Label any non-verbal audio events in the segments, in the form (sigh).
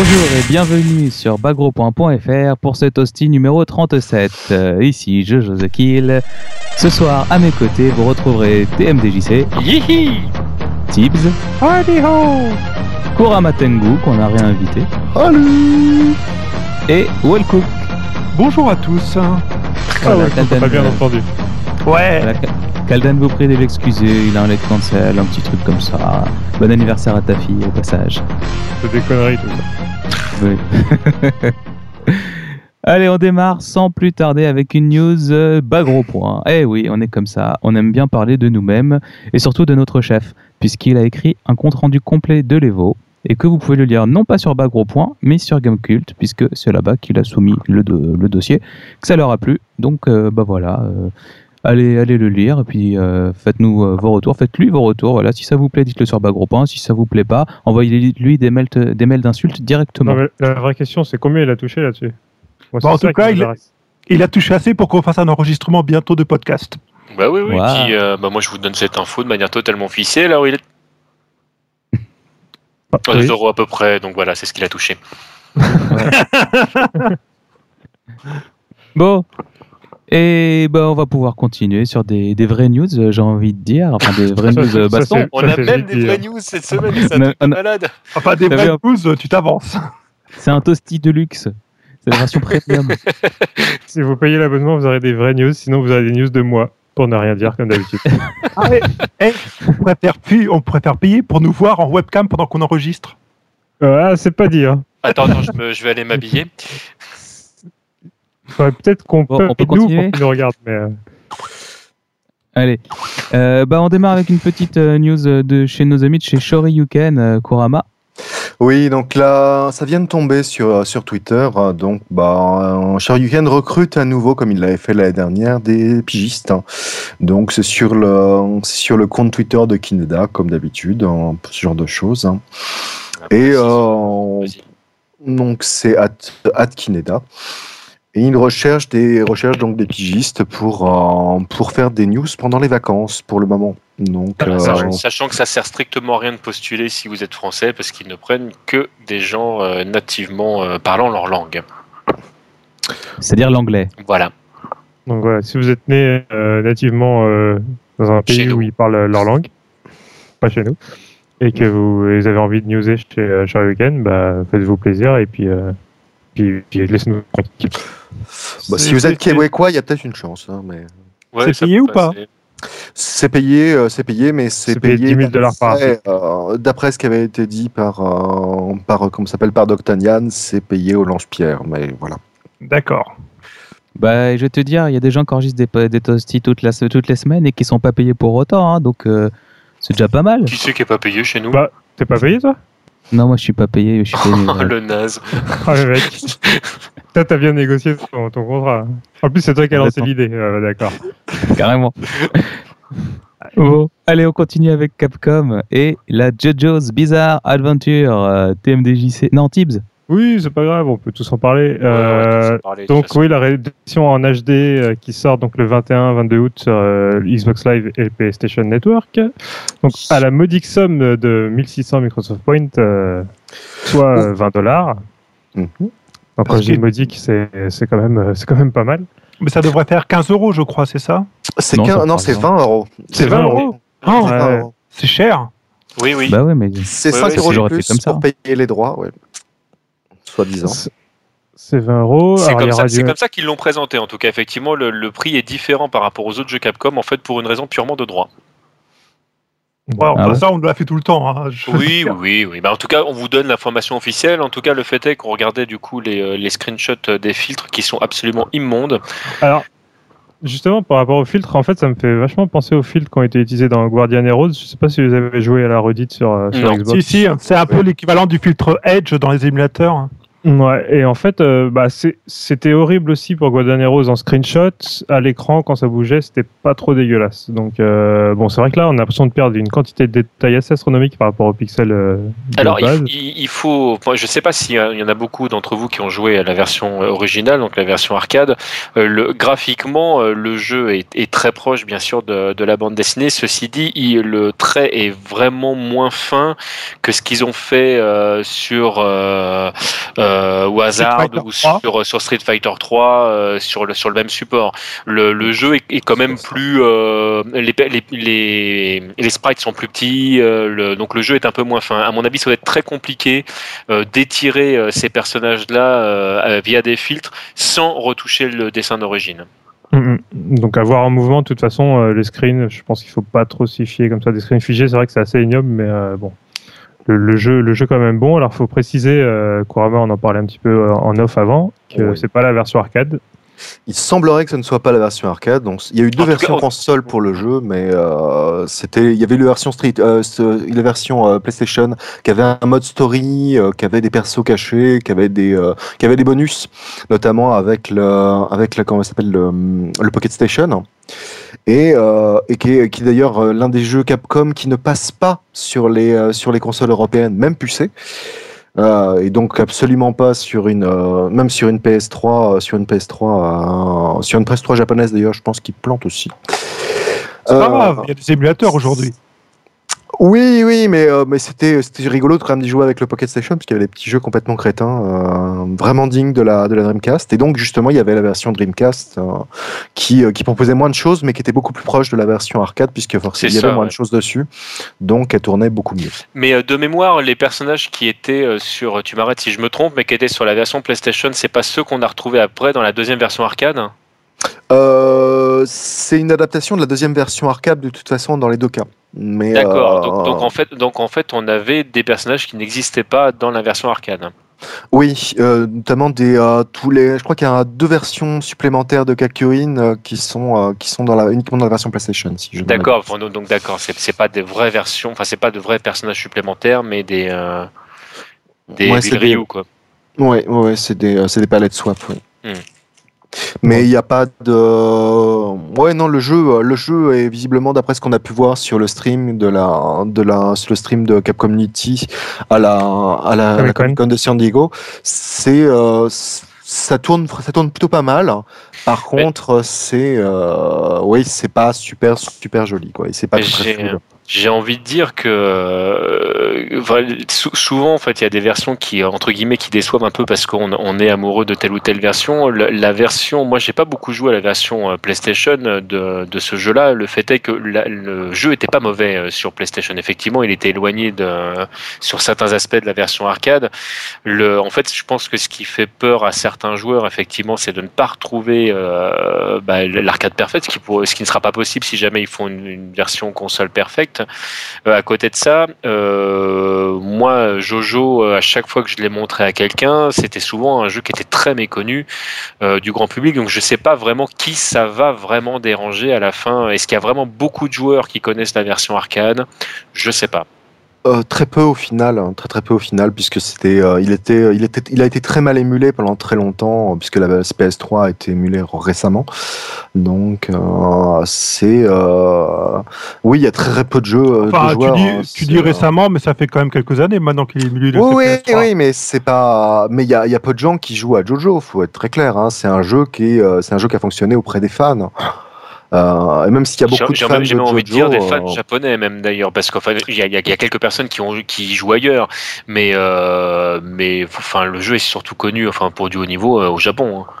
Bonjour et bienvenue sur bagro.fr pour ce toasty numéro 37. Euh, ici Jojo The Kill. Ce soir, à mes côtés, vous retrouverez TMDJC, Yihi Tibbs, Kurama Tengu, qu'on a réinvité, Salut et Wellcook. Bonjour à tous. Ah Voilà, ouais, Kaldan, pas bien euh, entendu. Ouais. voilà, vous prie de l'excuser, il a un late cancel, un petit truc comme ça. Bon anniversaire à ta fille au passage. C'est des conneries tout ça. Oui. (laughs) Allez, on démarre sans plus tarder avec une news euh, bas gros point. Eh oui, on est comme ça. On aime bien parler de nous-mêmes et surtout de notre chef, puisqu'il a écrit un compte rendu complet de l'Evo et que vous pouvez le lire non pas sur bas gros point, mais sur Gamecult, puisque c'est là-bas qu'il a soumis le, do- le dossier, que ça leur a plu. Donc, euh, bah voilà. euh, Allez, allez le lire et puis euh, faites-nous euh, vos retours, faites-lui vos retours. Voilà, si ça vous plaît, dites-le sur bas gros point. Si ça vous plaît pas, envoyez-lui des mails, des mails d'insultes directement. Non, la vraie question, c'est combien il a touché là-dessus? En tout cas, il- a touché assez pour qu'on fasse un enregistrement bientôt de podcast. Bah oui, oui. Wow. Puis, euh, bah, moi, je vous donne cette info de manière totalement officielle. Alors, il est (laughs) Ah, à 2 oui. euros à peu près, donc voilà, c'est ce qu'il a touché. (laughs) Bon. Et ben on va pouvoir continuer sur des, des vraies news, euh, j'ai envie de dire, enfin des (laughs) vraies Ça, news euh, ça, baston. On Ça a même des vraies dire. news cette semaine, c'est un On a- truc de on a- malade. Enfin, des T'as vraies news, tu t'avances. C'est un toasty de luxe. C'est la version premium. (laughs) Si vous payez l'abonnement, vous aurez des vraies news, sinon vous aurez des news de moi, pour ne rien dire comme d'habitude. (laughs) Ah, mais, hey, on, préfère, pu- on préfère payer pour nous voir en webcam pendant qu'on enregistre. ah, c'est pas dit, hein. Attends, attends, je, me- je vais aller m'habiller. Peut-être qu'on Bon, peut, on peut nous continuer pour qu'ils nous regardent, mais euh, Allez. Euh, bah on démarre avec une petite euh, news de chez nos amis de chez Shoryuken euh, Kurama. Oui, donc là, ça vient de tomber sur, sur Twitter. Donc, bah, Shoryuken recrute à nouveau, comme il l'avait fait l'année dernière, des pigistes. hein. Donc, c'est sur le, sur le compte Twitter de Kineda, comme d'habitude, hein, ce genre de choses. hein. Et euh, Vas-y. donc, c'est at, at Kineda. Et il recherche des, recherche donc des pigistes pour, euh, pour faire des news pendant les vacances, pour le moment. Donc, euh, Sachant, sachant que ça sert strictement à rien de postuler si vous êtes français, parce qu'ils ne prennent que des gens euh, nativement euh, parlant leur langue. C'est-à-dire l'anglais. Voilà. donc voilà, si vous êtes né euh, nativement euh, dans un Chez pays nous. où ils parlent leur langue, pas chez nous, et que vous, vous avez envie de newser chez euh, Shoryuken, bah, faites-vous plaisir et puis, euh, puis, puis laissez-nous tranquilles. bah, si vous êtes québécois, il y a peut-être une chance. hein, mais... Ouais, C'est payé ou pas. C'est payé, euh, c'est payé, mais c'est payé payé, 10 000 dollars par d'après, euh, D'après ce qui avait été dit par, euh, par euh, comment ça s'appelle, par Doctanian, c'est payé au lance-pierre, mais voilà. D'accord. Bah je vais te dire, il y a des gens qui enregistrent des, des toasties toutes, la, toutes les semaines et qui sont pas payés pour autant, hein, donc euh, c'est déjà pas mal. Qui c'est qui n'est pas payé chez nous? Bah, T'es pas payé toi? Non, moi je suis pas payé, je suis payé. (laughs) Oh, euh, Le naze. Ah (laughs) le mec Toi t'as bien négocié ton, ton contrat. En plus c'est toi qui as lancé l'idée, Euh, d'accord. (laughs) Carrément. Bon, allez, on continue avec Capcom et la JoJo's Bizarre Adventure euh, TMDJC. Non, Tibbs. Oui c'est pas grave, on peut tous en parler. Ouais, Euh, en parler, de donc oui la réédition en HD euh, qui sort donc le 21-22 août sur euh, Xbox Live et PlayStation Network. Donc à la modique somme de 1600 Microsoft Points, euh, soit euh, 20 dollars. Mhm. Donc quand je dis que- modique c'est c'est quand même c'est quand même pas mal. Mais ça devrait faire 15 euros, je crois, c'est ça? C'est Non, c'est bien. 20 euros. C'est 20 euros. Oh, C'est ouais. 20 euros. C'est cher. Oui, oui. Bah ouais, mais. C'est Ouais, 5 ouais, euros j'aurais de fait plus comme ça. pour payer les droits, ouais. Soi-disant. C'est- C'est 20 euros. C'est comme, ça- du- c'est comme ça qu'ils l'ont présenté en tout cas. Effectivement, le, le prix est différent par rapport aux autres jeux Capcom en fait pour une raison purement de droit. Enfin, Ah ouais ça, on l'a fait tout le temps. hein. Oui, oui, oui. Bah, en tout cas, on vous donne l'information officielle. En tout cas, le fait est qu'on regardait du coup les, euh, les screenshots des filtres qui sont absolument immondes. Alors, justement, par rapport aux filtres, en fait, ça me fait vachement penser aux filtres qui ont été utilisés dans Guardian Heroes. Je sais pas si vous avez joué à la redite sur, euh, sur Non. Xbox. Si, si, c'est un peu l'équivalent du filtre Edge dans les émulateurs. Ouais, et en fait, euh, bah, c'était horrible aussi pour Guadagnaro en screenshot. À l'écran, quand ça bougeait, c'était pas trop dégueulasse. Donc, euh, bon, c'est vrai que là, on a l'impression de perdre une quantité de détails assez astronomique par rapport au pixel euh, Alors, il, base. il- il faut. je sais pas s'il y en a beaucoup d'entre vous qui ont joué à la version euh, originale, donc la version arcade. Le, graphiquement, le jeu est, est très proche, bien sûr, de, de la bande dessinée. Ceci dit, il- le trait est vraiment moins fin que ce qu'ils ont fait sur euh, ou Hazard ou 3. sur, sur Street Fighter 3 euh, sur, le, sur le même support. Le, le jeu est, est quand même plus. euh, les, les, les, les sprites sont plus petits, le- donc le jeu est un peu moins fin. À mon avis, ça va être très compliqué d'étirer ces personnages-là via des filtres sans retoucher le dessin d'origine. Mhm. Donc, à voir en mouvement, de toute façon, les screens, je pense qu'il faut pas trop s'y fier comme ça. Des screens figés, c'est vrai que c'est assez ignoble, mais bon. Le, le jeu, le jeu quand même bon. Alors, faut préciser, euh, Kurama, on en parlait un petit peu euh, en off avant, que Oui. c'est pas la version arcade. Il semblerait que ce ne soit pas la version arcade. Donc, il y a eu deux En versions cas, on- console pour le jeu, mais euh, c'était, il y avait la version Street, euh, la version euh, PlayStation qui avait un mode story, euh, qui avait des persos cachés, qui avait des, euh, qui avait des bonus, notamment avec le, avec le, comment s'appelle le, le Pocket Station. Et, euh, et qui est, qui est d'ailleurs euh, l'un des jeux Capcom qui ne passe pas sur les, euh, sur les consoles européennes, même pucées. Euh, et donc absolument pas sur une euh, même sur une PS3 euh, sur une PS3 euh, sur une PS3 japonaise d'ailleurs je pense qu'il plante aussi C'est pas grave, il y a des émulateurs aujourd'hui. Oui oui mais euh, mais c'était rigolo de quand même d'y jouer avec le Pocket Station parce qu'il y avait des petits jeux complètement crétins euh, vraiment dignes de la de la Dreamcast. Et donc justement il y avait la version Dreamcast euh, qui qui proposait moins de choses mais qui était beaucoup plus proche de la version arcade puisque forcément il y avait ça, moins ouais. de choses dessus. Donc elle tournait beaucoup mieux. Mais de mémoire, les personnages qui étaient sur, tu m'arrêtes si je me trompe, mais qui étaient sur la version PlayStation, c'est pas ceux qu'on a retrouvés après dans la deuxième version arcade? Euh, c'est une adaptation de la deuxième version arcade de toute façon dans les deux cas. Mais D'accord. euh, Donc, donc en fait, donc en fait, on avait des personnages qui n'existaient pas dans la version arcade. oui, euh, notamment des euh, tous les. Je crois qu'il y a deux versions supplémentaires de Kakurin euh, qui sont qui sont dans la uniquement dans la version PlayStation. Si. D'accord. Donc d'accord. C'est pas des vraies versions. Enfin, c'est pas de vrais personnages supplémentaires, mais des des Ouais, des des- Ryu, quoi. Ouais, ouais, ouais, c'est des des palettes swap. Oui. Hmm. Mais il n'y a pas de. Ouais, non, le jeu, le jeu est visiblement, d'après ce qu'on a pu voir sur le stream de la, de la, sur le stream de Capcom Unity à la, à la, la Comic-Con. Comic-Con de San Diego, c'est, euh, ça tourne, ça tourne plutôt pas mal. Par Mais- contre, c'est, euh, oui, c'est pas super, super joli, quoi. Et c'est pas très j'ai- fluide. J'ai envie de dire que euh, souvent en fait il y a des versions qui entre guillemets qui déçoivent un peu parce qu'on on est amoureux de telle ou telle version. La, version, moi j'ai pas beaucoup joué à la version euh, PlayStation de, de ce jeu-là. Le fait est que la- le jeu était pas mauvais euh, sur PlayStation. Effectivement, il était éloigné de sur certains aspects de la version arcade. Le, en fait, je pense que ce qui fait peur à certains joueurs effectivement, c'est de ne pas retrouver euh, bah, l'arcade parfaite, ce qui, ne sera pas possible si jamais ils font une, une version console perfecte. Euh, à côté de ça, euh, moi, Jojo, euh, à chaque fois que je l'ai montré à quelqu'un, c'était souvent un jeu qui était très méconnu du grand public. Donc, je sais pas vraiment qui ça va vraiment déranger à la fin. Est-ce qu'il y a vraiment beaucoup de joueurs qui connaissent la version arcade Je sais pas. Euh, très peu au final, hein, très très peu au final, puisque c'était, euh, il était, il était, il a été très mal émulé pendant très longtemps, euh, puisque la PS3 a été émulée récemment. Donc euh, c'est, euh, oui, il y a très peu de jeux euh, Enfin, de joueurs. tu dis, hein, tu dis euh, récemment, mais ça fait quand même quelques années maintenant qu'il est milieu de Oui, oui, PS3. oui, mais c'est pas, mais il y a, y a peu de gens qui jouent à Jojo. Faut être très clair. Hein. C'est un jeu qui, est, euh, c'est un jeu qui a fonctionné auprès des fans. Euh, et même s'il y a beaucoup de fans de envie de dire des fans euh, japonais même d'ailleurs parce qu'enfin il y, y y a quelques personnes qui ont qui y jouent ailleurs mais euh, mais enfin le jeu est surtout connu enfin pour du haut niveau euh, au Japon hein.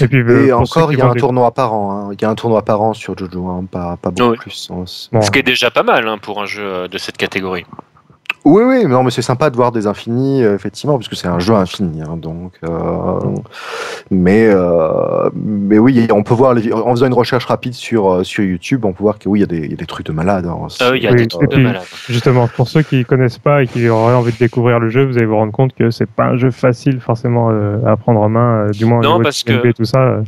Et puis, euh, Et encore, il y a un des- tournoi par an. hein. Il y a un tournoi par an sur Jojo, hein, pas, pas beaucoup Oui. plus. hein. Bon, ce qui est déjà pas mal hein, pour un jeu euh, de cette catégorie Oui, oui, mais non, mais c'est sympa de voir des infinis, euh, effectivement, parce que c'est un jeu infini. hein, donc, euh, mais, euh, mais oui, on peut voir, les- en faisant une recherche rapide sur, sur YouTube, on peut voir que oui, il y, a des- il y a des trucs de malades. hein. Ah oui, il y a Oui, des trucs de malade Justement, pour ceux qui connaissent pas et qui auraient envie de découvrir le jeu, vous allez vous rendre compte que c'est pas un jeu facile forcément euh, à prendre en main, euh, du moins au Non, niveau parce que- et tout ça.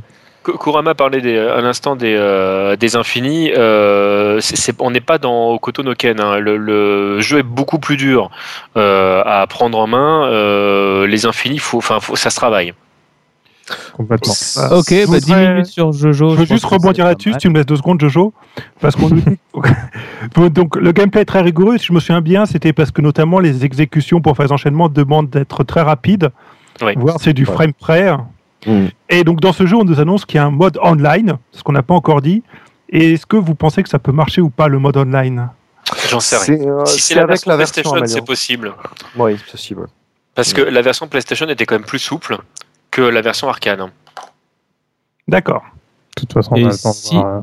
Kurama parlait des- à l'instant des, euh, des infinis. euh, c'est- c'est- on n'est pas dans Okoto no Ken. hein. Le, le jeu est beaucoup plus dur euh, à prendre en main. Euh, les infinis, faut, enfin, faut, ça se travaille. Complètement. Ok, Je bah 10 voudrais- minutes sur Jojo. Je veux juste rebondir là-dessus, si tu me laisses deux secondes, Jojo. Parce qu'on (laughs) nous dit. Bon, Donc, le gameplay est très rigoureux. Si je me souviens bien, c'était parce que notamment les exécutions pour faire les enchaînements demandent d'être très rapides. Oui. Voire c'est du Ouais. frame près. Mm. Et donc, dans ce jeu, on nous annonce qu'il y a un mode online, ce qu'on n'a pas encore dit. Et est-ce que vous pensez que ça peut marcher ou pas, le mode online? J'en sais rien. Euh, Si c'est avec la version PlayStation, c'est possible. Oui, c'est possible. Parce que la version PlayStation était quand même plus souple que la version arcade. hein. D'accord. De toute façon, on Et si- voir, euh,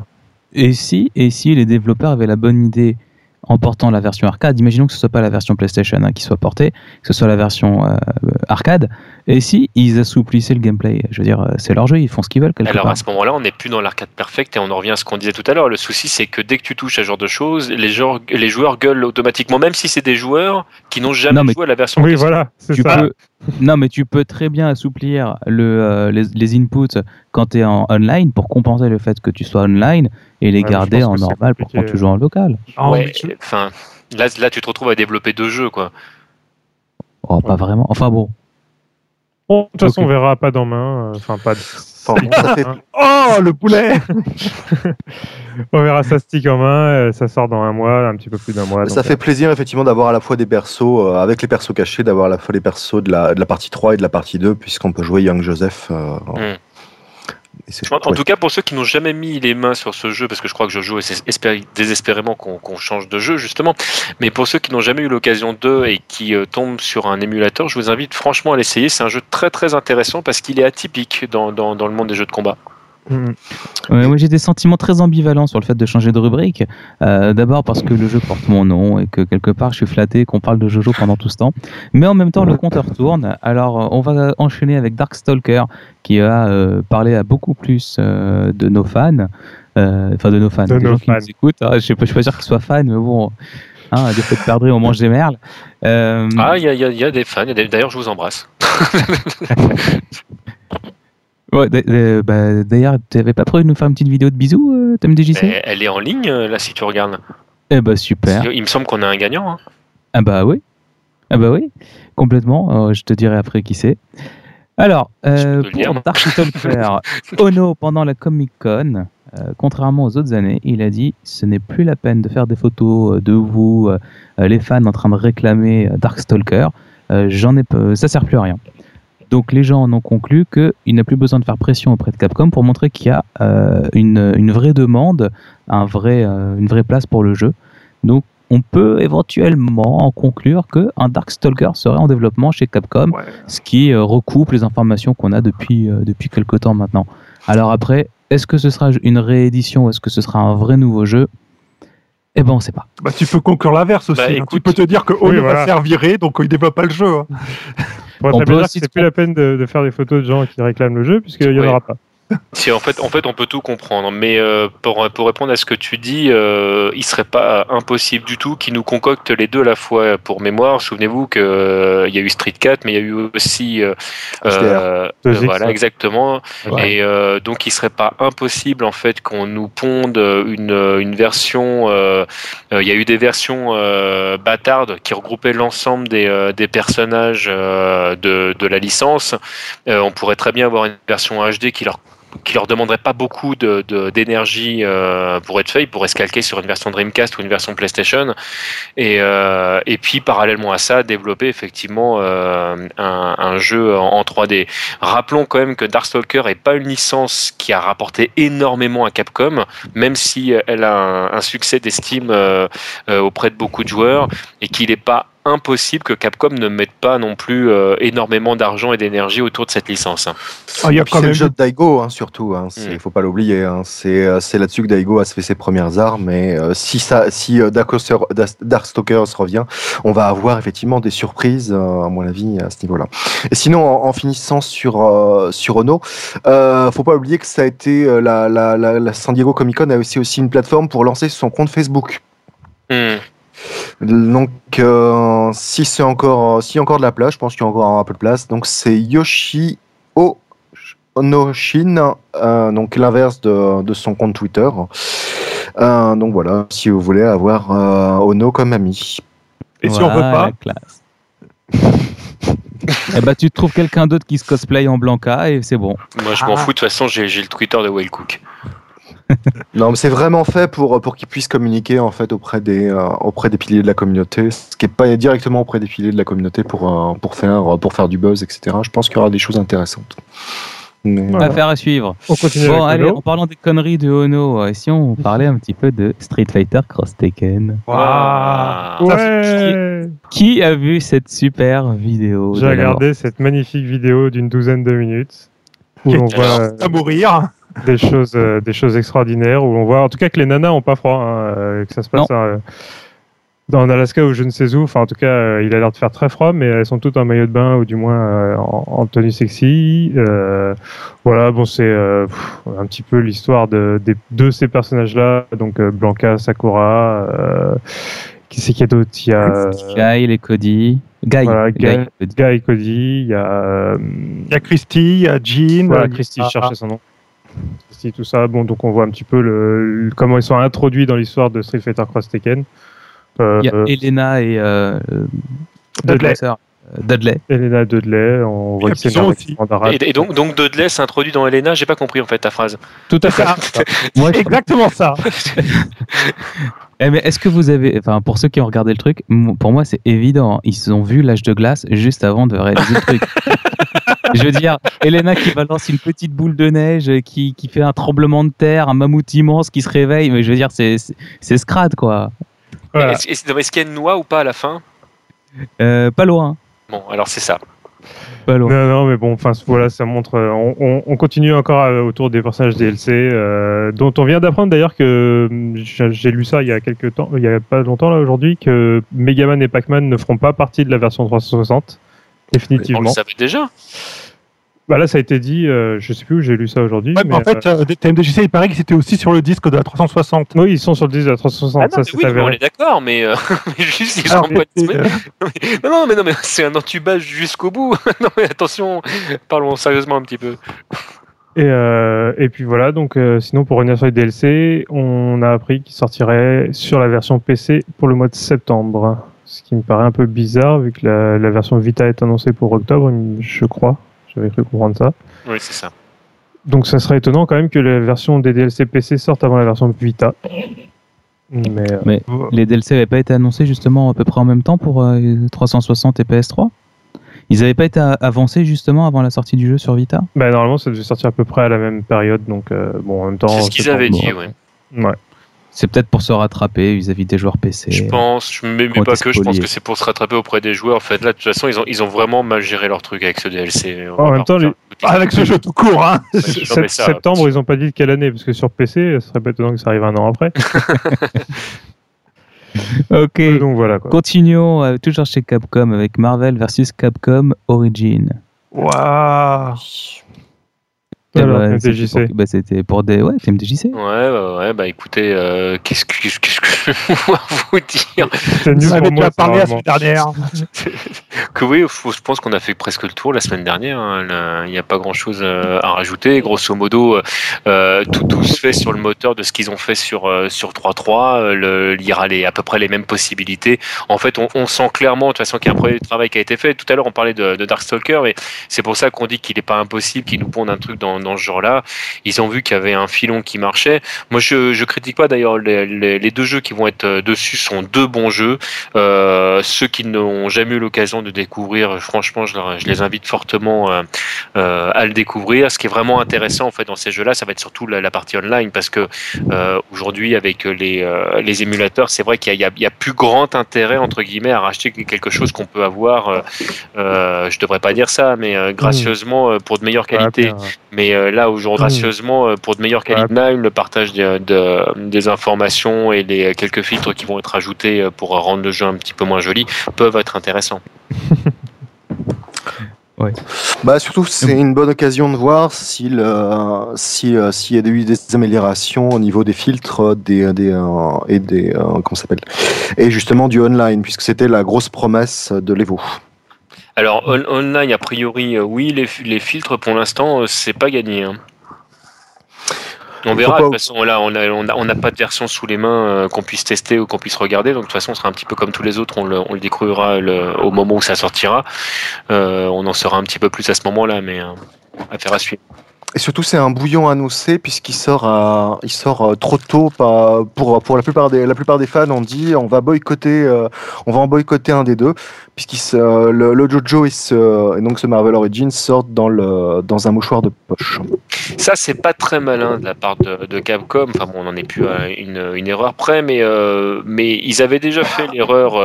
Et si, et si les développeurs avaient la bonne idée en portant la version arcade, imaginons que ce soit pas la version PlayStation hein, qui soit portée, que ce soit la version euh, arcade, et si ils assouplissaient le gameplay, je veux dire, euh, c'est leur jeu, ils font ce qu'ils veulent quelque Alors part. à ce moment-là, on n'est plus dans l'arcade perfect et on en revient à ce qu'on disait tout à l'heure. Le souci, c'est que dès que tu touches à ce genre de choses, les joueurs, les joueurs gueulent automatiquement, même si c'est des joueurs qui n'ont jamais Non, mais- joué à la version. Oui, voilà, c'est tu ça. peux, non, mais tu peux très bien assouplir le, euh, les, les inputs quand tu es en online pour compenser le fait que tu sois online et les Ouais, garder en normal pour quand tu joues en local. Ah, Ouais, enfin, là, là, tu te retrouves à développer deux jeux, quoi. Oh, pas Ouais. vraiment. Enfin bon. Bon, de toute façon, on verra pas dans main. euh, Enfin, pas. de- Enfin, bon, ça fait- (laughs) Oh, le poulet (laughs) On verra ça stick en main. euh, Ça sort dans un mois, un petit peu plus d'un mois. Ça donc, fait plaisir effectivement d'avoir à la fois des persos euh, avec les persos cachés, d'avoir à la fois les persos de la, de la partie 3 et de la partie 2, puisqu'on peut jouer Young Joseph. euh, Mm. En, tout cas, pour ceux qui n'ont jamais mis les mains sur ce jeu, parce que je crois que je joue espér- désespérément qu'on change de jeu, justement, mais pour ceux qui n'ont jamais eu l'occasion d'eux et qui euh, tombent sur un émulateur, je vous invite franchement à l'essayer. C'est un jeu très très intéressant parce qu'il est atypique dans, dans, dans le monde des jeux de combat. Mm. Ouais, moi j'ai des sentiments très ambivalents sur le fait de changer de rubrique. Euh, D'abord parce que le jeu porte mon nom et que quelque part je suis flatté qu'on parle de Jojo pendant tout ce temps. Mais en même temps le compteur tourne. Alors on va enchaîner avec Darkstalker qui a euh, parlé à beaucoup plus euh, de nos fans. Euh, Enfin de nos fans, De des nos gens qui fans. nous écoutent. Ah, je sais pas, je suis pas sûr qu'ils soient fans, mais bon. Hein, des fois de perdre, on mange des merles. Euh, Ah, il y a, y y des fans. des- D'ailleurs, je vous embrasse. (laughs) ouais, d- bah, D'ailleurs, tu n'avais pas prévu de nous faire une petite vidéo de bisous, euh, Tom DJC Mais elle est en ligne, euh, là, si tu regardes. Eh bah super. Il me semble qu'on a un gagnant. hein. Ah bah oui. Ah bah oui, complètement. Euh, je te dirai après qui c'est. Alors, euh, pour moi. Darkstalker, (laughs) Ono, pendant la Comic Con, euh, contrairement aux autres années, il a dit ce n'est plus la peine de faire des photos euh, de vous, euh, les fans en train de réclamer euh, Darkstalker. Euh, J'en ai ça sert plus à rien. Donc les gens en ont conclu qu'il n'a plus besoin de faire pression auprès de Capcom pour montrer qu'il y a euh, une, une vraie demande, un vrai, euh, une vraie place pour le jeu. Donc on peut éventuellement en conclure qu'un Darkstalker serait en développement chez Capcom, Ouais. ce qui euh, recoupe les informations qu'on a depuis, euh, depuis quelques temps maintenant. Alors après, est-ce que ce sera une réédition ou est-ce que ce sera un vrai nouveau jeu? Eh ben on sait pas. Bah, tu peux conclure l'inverse aussi. Bah, hein. Tu peux te dire que Oui, va voilà. se faire virer, donc il développe pas le jeu. hein. (laughs) On On pourrait peut dire que aussi c'est plus la peine de, de faire des photos de gens qui réclament le jeu, puisqu'il n'y en aura pas. Si, en fait, en fait, on peut tout comprendre, mais euh, pour, pour répondre à ce que tu dis, euh, il serait pas impossible du tout qu'ils nous concoctent les deux à la fois. Pour mémoire, souvenez-vous qu'il y a eu Street 4, mais il y a eu aussi euh, HDR. euh, voilà exactement. Ouais. Et euh, donc, il serait pas impossible en fait qu'on nous ponde une, une version. euh, euh, Il y a eu des versions euh, bâtardes qui regroupaient l'ensemble des, euh, des personnages euh, de, de la licence. Euh, on pourrait très bien avoir une version HD qui leur qui leur demanderait pas beaucoup de de- d'énergie euh, pour être fait, ils pourraient sur une version Dreamcast ou une version PlayStation, et euh, et puis parallèlement à ça, développer effectivement euh, un, jeu en, en 3D. Rappelons quand même que Darkstalker est pas une licence qui a rapporté énormément à Capcom, même si elle a un, un succès d'estime euh, auprès de beaucoup de joueurs, et qu'il n'est pas impossible que Capcom ne mette pas non plus euh, énormément d'argent et d'énergie autour de cette licence. Ah, il y a quand c'est même le jeu de Daigo, hein, surtout. Hein, c'est- Mm. faut pas l'oublier. Hein, c'est euh, c'est là-dessus que Daigo a fait ses premières armes. Et euh, si ça, si euh, Darkstalkers revient, on va avoir effectivement des surprises, euh, à mon avis, à ce niveau-là. Et sinon, en, en finissant sur euh, sur Ono, euh, faut pas oublier que ça a été euh, la, la, la, la San Diego Comic Con a aussi aussi une plateforme pour lancer son compte Facebook. Hmm. Donc, euh, si c'est encore, euh, s'il y a encore de la place, je pense qu'il y a encore un peu de place. Donc, c'est Yoshi O Ono Shin, euh, donc l'inverse de, de son compte Twitter. Euh, donc voilà, si vous voulez avoir euh, Ono comme ami. Et si on veut Voilà, pas, classe. eh bah, tu trouves quelqu'un d'autre qui se cosplay en Blanca et c'est bon. Moi, je m'en Ah. fous. De toute façon, j'ai j'ai le Twitter de Whale Cook. (laughs) Non, mais c'est vraiment fait pour, pour qu'ils puissent communiquer en fait auprès des, euh, auprès des piliers de la communauté, ce qui n'est pas directement auprès des piliers de la communauté pour, euh, pour, faire, pour faire du buzz, etc. Je pense qu'il y aura des choses intéressantes. Voilà. Affaire à suivre. On continue Bon, allez, Ono. en parlant des conneries de Ono, euh, si on parlait un petit peu de Street Fighter Cross Tekken. Waouh. Ah. Ouais Qui a vu cette super vidéo J'ai regardé cette magnifique vidéo d'une douzaine de minutes où Qui on voit euh, (laughs) à mourir. Des choses, euh, des choses extraordinaires, où on voit en tout cas que les nanas ont pas froid, hein, euh, que ça se passe euh, dans en Alaska ou je ne sais où. Enfin, en tout cas, euh, il a l'air de faire très froid, mais elles sont toutes en maillot de bain ou du moins euh, en, en tenue sexy. Euh, voilà, bon, c'est euh, un petit peu l'histoire de, de ces personnages-là, donc euh, Blanca, Sakura. Euh, qui c'est qu'il y a d'autres Il y a Guy, les Cody. Guy. Voilà, Guy, Guy. Cody. Guy et Cody, il y a Il y a Christy, il y a Jean. voilà, Christy, je cherchais son nom. Christy, tout ça. Bon, donc on voit un petit peu le, le- comment ils sont introduits dans l'histoire de Street Fighter Cross Tekken. Euh, Il y a euh, Elena et euh, euh, Dudley. Dudley. Elena Dudley, on voit que aussi. Et, et donc, donc Dudley s'est introduit dans Elena. J'ai pas compris en fait ta phrase. Tout à fait. (laughs) (laughs) Moi, Exactement ça. (laughs) Eh, mais est-ce que vous avez, enfin, pour ceux qui ont regardé le truc, pour moi c'est évident. hein. Ils ont vu l'âge de glace juste avant de réaliser le truc. Je veux dire, Elena qui balance une petite boule de neige, qui, qui fait un tremblement de terre, un mammouth immense qui se réveille. Mais je veux dire, c'est c'est- c'est Scrat quoi. Voilà. Est-ce est-ce- est-ce qu'il y a une noix ou pas à la fin? Euh, pas loin, Bon, alors c'est ça. pas loin. Non, non, mais bon, enfin voilà, ça montre. euh, On, on- on continue encore euh, autour des personnages DLC, euh, dont on vient d'apprendre d'ailleurs que hum, j'ai j'ai lu ça il y a quelques temps, il y a pas longtemps là aujourd'hui, que Megaman et Pac-Man ne feront pas partie de la version 360 On définitivement. le savait déjà. Bah là, ça a été dit, euh, je sais plus où j'ai lu ça aujourd'hui. Ouais, mais, en fait, euh, TMDJC, il paraît que c'était aussi sur le disque de la 360. euh, oui, ils sont sur le disque de la 360, Ah non, ça mais c'est oui, mais on est d'accord, mais, euh, (laughs) mais juste ils Alors, sont pas mais, euh, (laughs) Non, non, mais non, mais c'est un entubage jusqu'au bout. (laughs) non, mais attention, parlons sérieusement un petit peu. Et, euh, et puis voilà, donc euh, sinon pour revenir sur les DLC, on a appris qu'ils sortiraient sur la version PC pour le mois de septembre. Ce qui me paraît un peu bizarre vu que la, la version Vita est annoncée pour octobre, je crois. J'avais cru comprendre ça. Oui, c'est ça. Donc ça serait étonnant quand même que la version des DLC PC sorte avant la version Vita. Mais euh, Les DLC n'avaient pas été annoncés justement à peu près en même temps pour euh, 360 et PS3 Ils n'avaient pas été a- avancés justement avant la sortie du jeu sur Vita? Bah, normalement ça devait sortir à peu près à la même période, donc euh, bon en même temps. C'est ce qu'ils avaient dit, ouais. ouais. C'est peut-être pour se rattraper vis-à-vis des joueurs PC. Je pense, je- mais, pas que, je pense que c'est pour se rattraper auprès des joueurs. En fait, là, de toute façon, ils ont, ils ont vraiment mal géré leur truc avec ce DLC. On En même temps, les-. Avec ce jeu tout court, hein. Ouais, non, Sept- mais ça- septembre, ils ont pas dit de quelle année, parce que sur PC, ce serait pas étonnant que ça arrive un an après. (laughs) Ok. Donc voilà quoi. Continuons euh, toujours chez Capcom avec Marvel versus Capcom Origin. Waouh. Alors, MTJC. c'était pour- bah, C'était pour des. Ouais, TMDJC. Ouais, ouais, ouais, bah écoutez, euh, qu'est-ce que, qu'est-ce que je (laughs) peux vous dire C'est Vous avez déjà parlé la semaine dernière. (laughs) Que oui, faut- je pense qu'on a fait presque le tour la semaine dernière. hein. Il n'y a pas grand-chose euh, à rajouter. Grosso modo, euh, tout, tout se fait sur le moteur de ce qu'ils ont fait sur euh, sur 3.3. Euh, le- Il y aura les, à peu près les mêmes possibilités. En fait, on, on sent clairement de toute façon qu'il y a un premier travail qui a été fait. Tout à l'heure, on parlait de, de Darkstalker, mais c'est pour ça qu'on dit qu'il n'est pas impossible qu'ils nous pondent un truc dans, dans ce genre-là. Ils ont vu qu'il y avait un filon qui marchait. Moi, je, je critique pas d'ailleurs les, les, les deux jeux qui vont être euh, dessus sont deux bons jeux. Euh, ceux qui n'ont jamais eu l'occasion de découvrir, franchement, je, les invite fortement euh, euh, à le découvrir. Ce qui est vraiment intéressant en fait dans ces jeux-là, ça va être surtout la, la partie online parce que aujourd'hui avec les, les émulateurs, c'est vrai qu'il y, y y a plus grand intérêt entre guillemets à racheter quelque chose qu'on peut avoir. Je devrais pas dire ça, mais euh, gracieusement pour de meilleures Ouais, qualités. Mais euh, là, aujourd'hui, Mm. gracieusement, euh, pour de meilleures Ouais. qualités, le partage de- de- des informations et les quelques filtres qui vont être ajoutés euh, pour rendre le jeu un petit peu moins joli peuvent être intéressants. (laughs) Bah surtout, c'est une bonne occasion de voir s'il euh, si, euh, s'il y a eu des améliorations au niveau des filtres des, des, euh, et des euh, comment s'appelle? Et justement du online puisque c'était la grosse promesse de l'Evo. Alors on- online, a priori, euh, oui, les, les filtres pour l'instant, euh, c'est pas gagné. hein. On verra. pas- De toute façon, là, on a- on a- on n'a pas de version sous les mains euh, qu'on puisse tester ou qu'on puisse regarder. Donc de toute façon, on sera un petit peu comme tous les autres. On le, on le découvrira le- au moment où ça sortira. Euh, on en saura un petit peu plus à ce moment-là, mais euh, affaire à suivre. Et surtout, c'est un bouillon annoncé puisqu'il sort, il sort euh, trop tôt. Pour, pour la, plupart des, la plupart des fans, on dit on va boycotter, euh, on va en un des deux puisqu'il euh, le, le JoJo et, ce, donc ce Marvel Origins sortent dans, le, dans un mouchoir de poche. Ça, c'est pas très malin de la part de, de Capcom. Enfin bon, on n'en est plus à une, erreur près, mais, mais ils avaient déjà fait l'erreur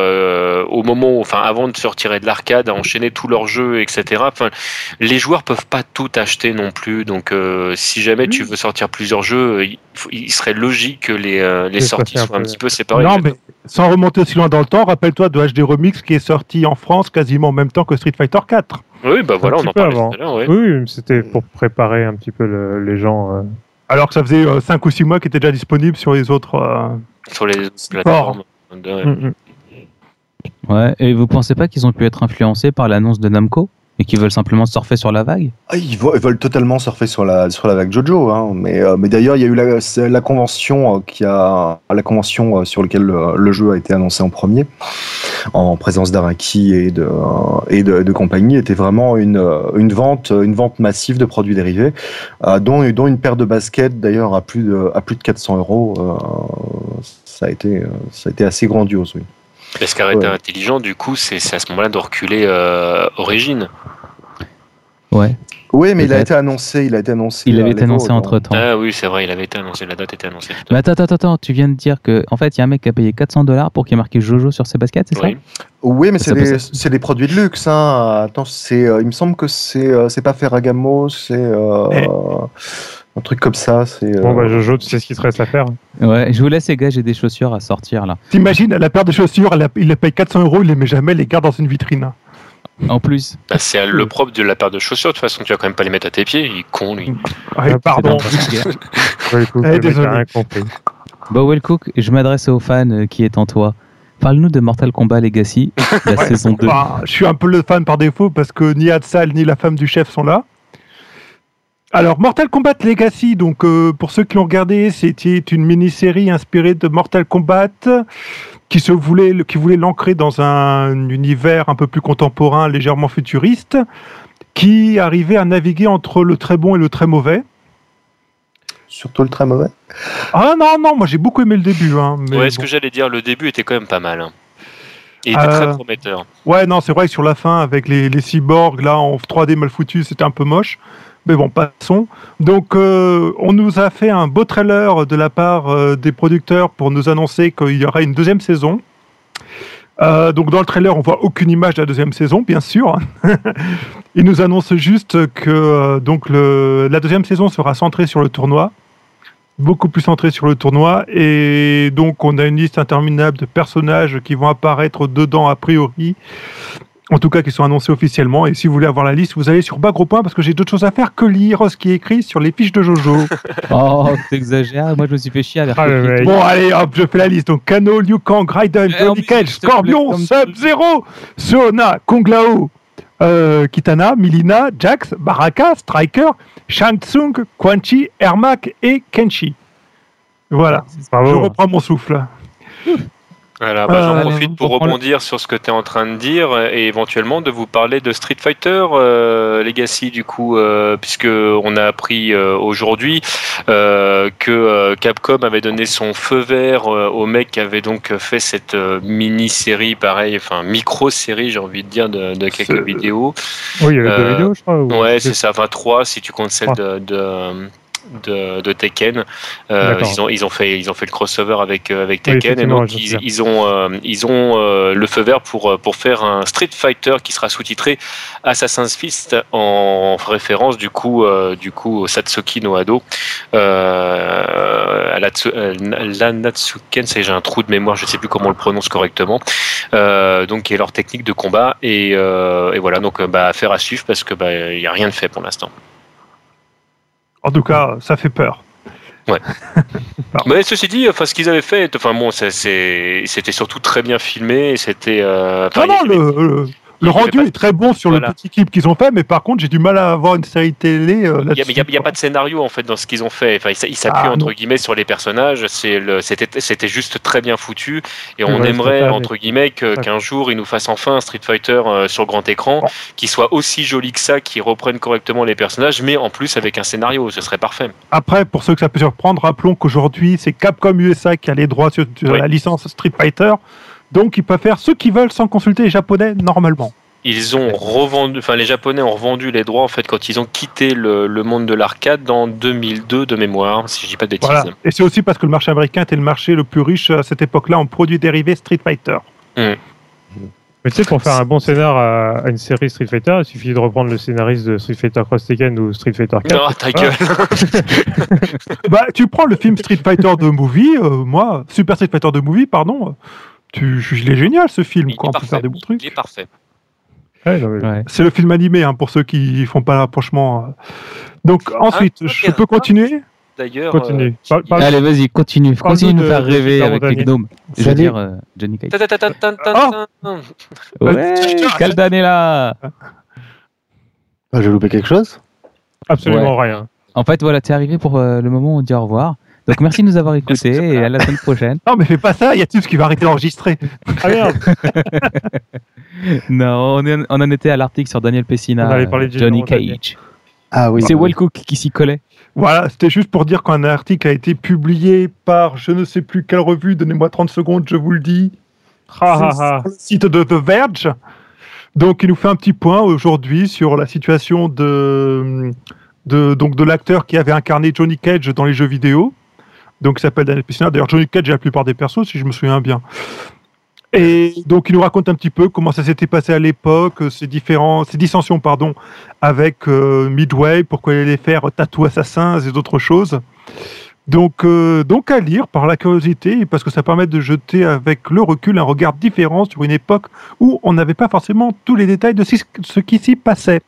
au moment, enfin avant de se retirer de l'arcade, à enchaîner tous leurs jeux, etc. Les joueurs peuvent pas tout acheter non plus. Donc, euh, si jamais tu veux sortir plusieurs jeux, il, faut- il serait logique que les, euh, les sorties un soient un petit peu séparées. Non, mais sans remonter aussi loin dans le temps, rappelle-toi de HD Remix qui est sorti en France quasiment en même temps que Street Fighter 4. Oui, bah voilà, Un on petit en peu parlait avant. tout à l'heure. ouais. Oui, c'était pour préparer un petit peu le- les gens. euh. Alors que ça faisait 5 ou 6 mois qu'il était déjà disponible sur les autres. euh, Sur les plateformes. ouais. Mm, mm. Ouais, et vous pensez pas qu'ils ont pu être influencés par l'annonce de Namco? Et qu'ils veulent simplement surfer sur la vague? Ah, ils, veulent totalement surfer sur la, sur la vague JoJo. Hein. Mais, euh, mais d'ailleurs, il y a eu la, convention, euh, qui a, la convention euh, sur laquelle le, jeu a été annoncé en premier, en présence d'Araki et, de, et de, compagnie, était vraiment une, une, vente, une vente massive de produits dérivés, dont, dont une paire de baskets d'ailleurs à, plus de- à plus de 400 euros. ça, a été, ça a été assez grandiose, oui. Mais ce qui aurait été Ouais. intelligent, du coup, c'est à ce moment-là de reculer euh, Origine. Ouais, Oui, mais il a été annoncé. Il a été annoncé. il avait été annoncé donc- entre temps. Ah oui, c'est vrai, il avait été annoncé, la date était annoncée. Mais attends, attends, attends, tu viens de dire que en fait, il y a un mec qui a payé 400 dollars pour qu'il y ait marqué Jojo sur ses baskets, c'est ça Oui. Mais c'est des, c'est des produits de luxe. Hein. Attends, c'est, euh, il me semble que c'est, euh, c'est pas Ferragamo, c'est euh, Eh. Un truc comme ça. C'est, euh, Bon, bah, Jojo, tu sais ce qu'il te reste à faire. Ouais, je vous laisse les gars, j'ai des chaussures à sortir là. T'imagines, la paire de chaussures, elle a- il les paye 400 euros, il les met jamais, il les garde dans une vitrine. En plus, Bah, c'est le propre de la paire de chaussures, de toute façon, tu vas quand même pas les mettre à tes pieds, il est con, lui. Ouais, Ah, pardon. dans- (laughs) Ouais, Eh, le mec a désolé. Bon, Wellcook, je m'adresse aux fans euh, qui est en toi. Parle-nous de Mortal Kombat Legacy, la Ouais, saison 2. bah, je suis un peu le fan par défaut parce que ni Hatsal ni la femme du chef sont là. Alors, Mortal Kombat Legacy, donc euh, pour ceux qui l'ont regardé, c'était une mini-série inspirée de Mortal Kombat qui se voulait, qui voulait l'ancrer dans un univers un peu plus contemporain, légèrement futuriste, qui arrivait à naviguer entre le très bon et le très mauvais. Surtout le très mauvais. Ah non, non, moi j'ai beaucoup aimé le début. Hein, mais ouais, ce bon. que j'allais dire, le début était quand même pas mal. hein. Et il était Euh, très prometteur. Ouais, non, c'est vrai que sur la fin, avec les, les cyborgs, là, en 3D mal foutu, c'était un peu moche. Bon, passons. Donc, euh, on nous a fait un beau trailer de la part euh, des producteurs pour nous annoncer qu'il y aura une deuxième saison. Euh, donc, dans le trailer, on voit aucune image de la deuxième saison, bien sûr. (laughs) Ils nous annoncent juste que donc la deuxième saison sera centrée sur le tournoi, beaucoup plus centrée sur le tournoi, et donc on a une liste interminable de personnages qui vont apparaître dedans a priori. En tout cas, qui sont annoncés officiellement. Et si vous voulez avoir la liste, vous allez sur Bagro Point parce que j'ai d'autres choses à faire que lire ce qui est écrit sur les fiches de Jojo. (laughs) Oh, t'exagères, moi je me suis fait chier à les Ah, mec. Bon, allez, hop, je fais la liste. Donc, Kano, Liu Kang, Raiden, Eh, plus, Cage, Scorpion, Sub-Zero, Sona, Kung Lao, euh, Kitana, Milina, Jax, Baraka, Striker, Shang Tsung, Quan Chi, Ermac et Kenshi. Voilà, je reprends mon souffle. Voilà, bah, j'en euh, profite pour rebondir sur ce que tu es en train de dire et éventuellement de vous parler de Street Fighter euh, Legacy du coup, euh, puisque on a appris euh, aujourd'hui euh, que euh, Capcom avait donné son feu vert euh, au mec qui avait donc fait cette euh, mini-série, pareil, enfin micro-série, j'ai envie de dire, de, de quelques vidéos. Oui, il y avait deux vidéos, je crois. ou- Ouais, c'est ça, 23 si tu comptes celle Trois. de, de, de, de Tekken. Euh, ils, ont, ils, ont fait, ils ont fait le crossover avec, euh, avec Oui, Tekken et donc ils, ont, euh, ils ont euh, le feu vert pour, pour faire un Street Fighter qui sera sous-titré Assassin's Fist en référence du coup, du coup au Satsuki no Ado. Euh, à la, j'ai un trou de mémoire, je sais plus comment on le prononce correctement. Donc qui est leur technique de combat et, et voilà donc bah, affaire à suivre parce que bah, il y a rien de fait pour l'instant. En tout cas, ça fait peur. (laughs) Mais ceci dit, enfin ce qu'ils avaient fait, enfin bon, c'était surtout très bien filmé. C'était euh, Non, non, le- Le rendu pas- est très bon sur Voilà. le petit clip qu'ils ont fait, mais par contre, j'ai du mal à avoir une série télé euh, Il n'y a, pas de scénario en fait dans ce qu'ils ont fait. Enfin, ils s'appuient Ah, entre non. guillemets sur les personnages. C'était juste très bien foutu et on Ouais, aimerait entre guillemets Ouais. qu'un jour ils nous fassent enfin un Street Fighter euh, sur grand écran qui soit aussi joli que ça, qui reprenne correctement les personnages, mais en plus avec un scénario. Ce serait parfait. Après, pour ceux que ça peut surprendre, rappelons qu'aujourd'hui, c'est Capcom USA qui a les droits sur, sur Oui. la licence Street Fighter. Donc, ils peuvent faire ce qu'ils veulent sans consulter les Japonais normalement. Ils ont revendu, enfin les Japonais ont revendu les droits en fait quand ils ont quitté le, le monde de l'arcade dans 2002 de mémoire, si je dis pas de bêtises. Voilà. Et c'est aussi parce que le marché américain était le marché le plus riche à cette époque-là en produits dérivés Street Fighter. Mais tu sais, pour faire un bon scénar à, à une série Street Fighter, il suffit de reprendre le scénariste de Street Fighter Cross Tekken ou Street Fighter 4. Non, ta gueule. (laughs) bah, tu prends le film Street Fighter de Movie, euh, moi, Super Street Fighter de Movie, pardon. Tu, il est génial ce film, Il quoi. On peut parfait. faire des bons trucs. Il est parfait. Ouais, Ouais. C'est le film animé, hein, pour ceux qui font pas l'approchement. euh. Donc ensuite, Ah, je peux continuer? D'ailleurs, Continue. euh, Allez, vas-y, continue. Continue de nous faire rêver avec les gnomes. Je dire, euh, Johnny Cage. ta- Ouais, Kaldan (laughs) est là? Ah, J'ai loupé quelque chose? Absolument rien. En fait, voilà, t'es arrivé pour euh, le moment où on dit au revoir. Donc merci de nous avoir écoutés (laughs) et à la semaine prochaine. Non, mais fais pas ça, il y a Tips qui va arrêter d'enregistrer. Ah merde (laughs) Non, on, est- on en était à l'article sur Daniel Pessina, On avait parlé de Johnny. Cage. Ah oui. C'est Wellcook qui s'y collait. Voilà, c'était juste pour dire qu'un article a été publié par je ne sais plus quelle revue, donnez-moi 30 secondes, je vous le dis. Ha, ha, C'est ha. sur le site de The Verge. Donc, il nous fait un petit point aujourd'hui sur la situation de, de, donc de l'acteur qui avait incarné Johnny Cage dans les jeux vidéo. Donc, il s'appelle Daniel Pessina. D'ailleurs, Johnny Cage est la plupart des persos, si je me souviens bien. Et donc, il nous raconte un petit peu comment ça s'était passé à l'époque, ces différents, ces dissensions, pardon, avec euh, Midway, pourquoi il allait faire Tattoo Assassins et d'autres choses. Donc, euh, donc à lire par la curiosité, parce que ça permet de jeter avec le recul un regard différent sur une époque où on n'avait pas forcément tous les détails de ce qui s'y passait.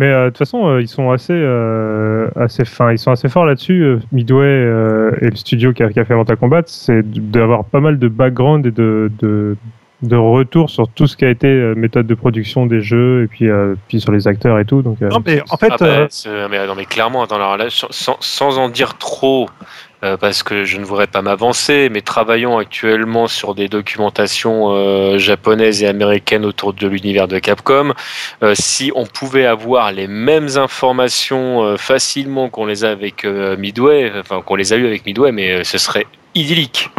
Mais euh, de toute façon, euh, ils sont assez, euh, assez fins. Ils sont assez forts là-dessus. Midway euh, et le studio qui a, qui a fait Mortal Kombat, c'est d'avoir pas mal de background et de, de, de retour sur tout ce qui a été méthode de production des jeux et puis, euh, puis sur les acteurs et tout. Donc, euh, Non, mais en fait, Ah bah, euh, mais, non, mais clairement, attends, alors là, sans, sans en dire trop, euh, parce que je ne voudrais pas m'avancer, mais travaillons actuellement sur des documentations euh, japonaises et américaines autour de l'univers de Capcom. Euh, si on pouvait avoir les mêmes informations facilement qu'on les a avec Midway, enfin qu'on les a eu avec Midway, mais ce serait idyllique.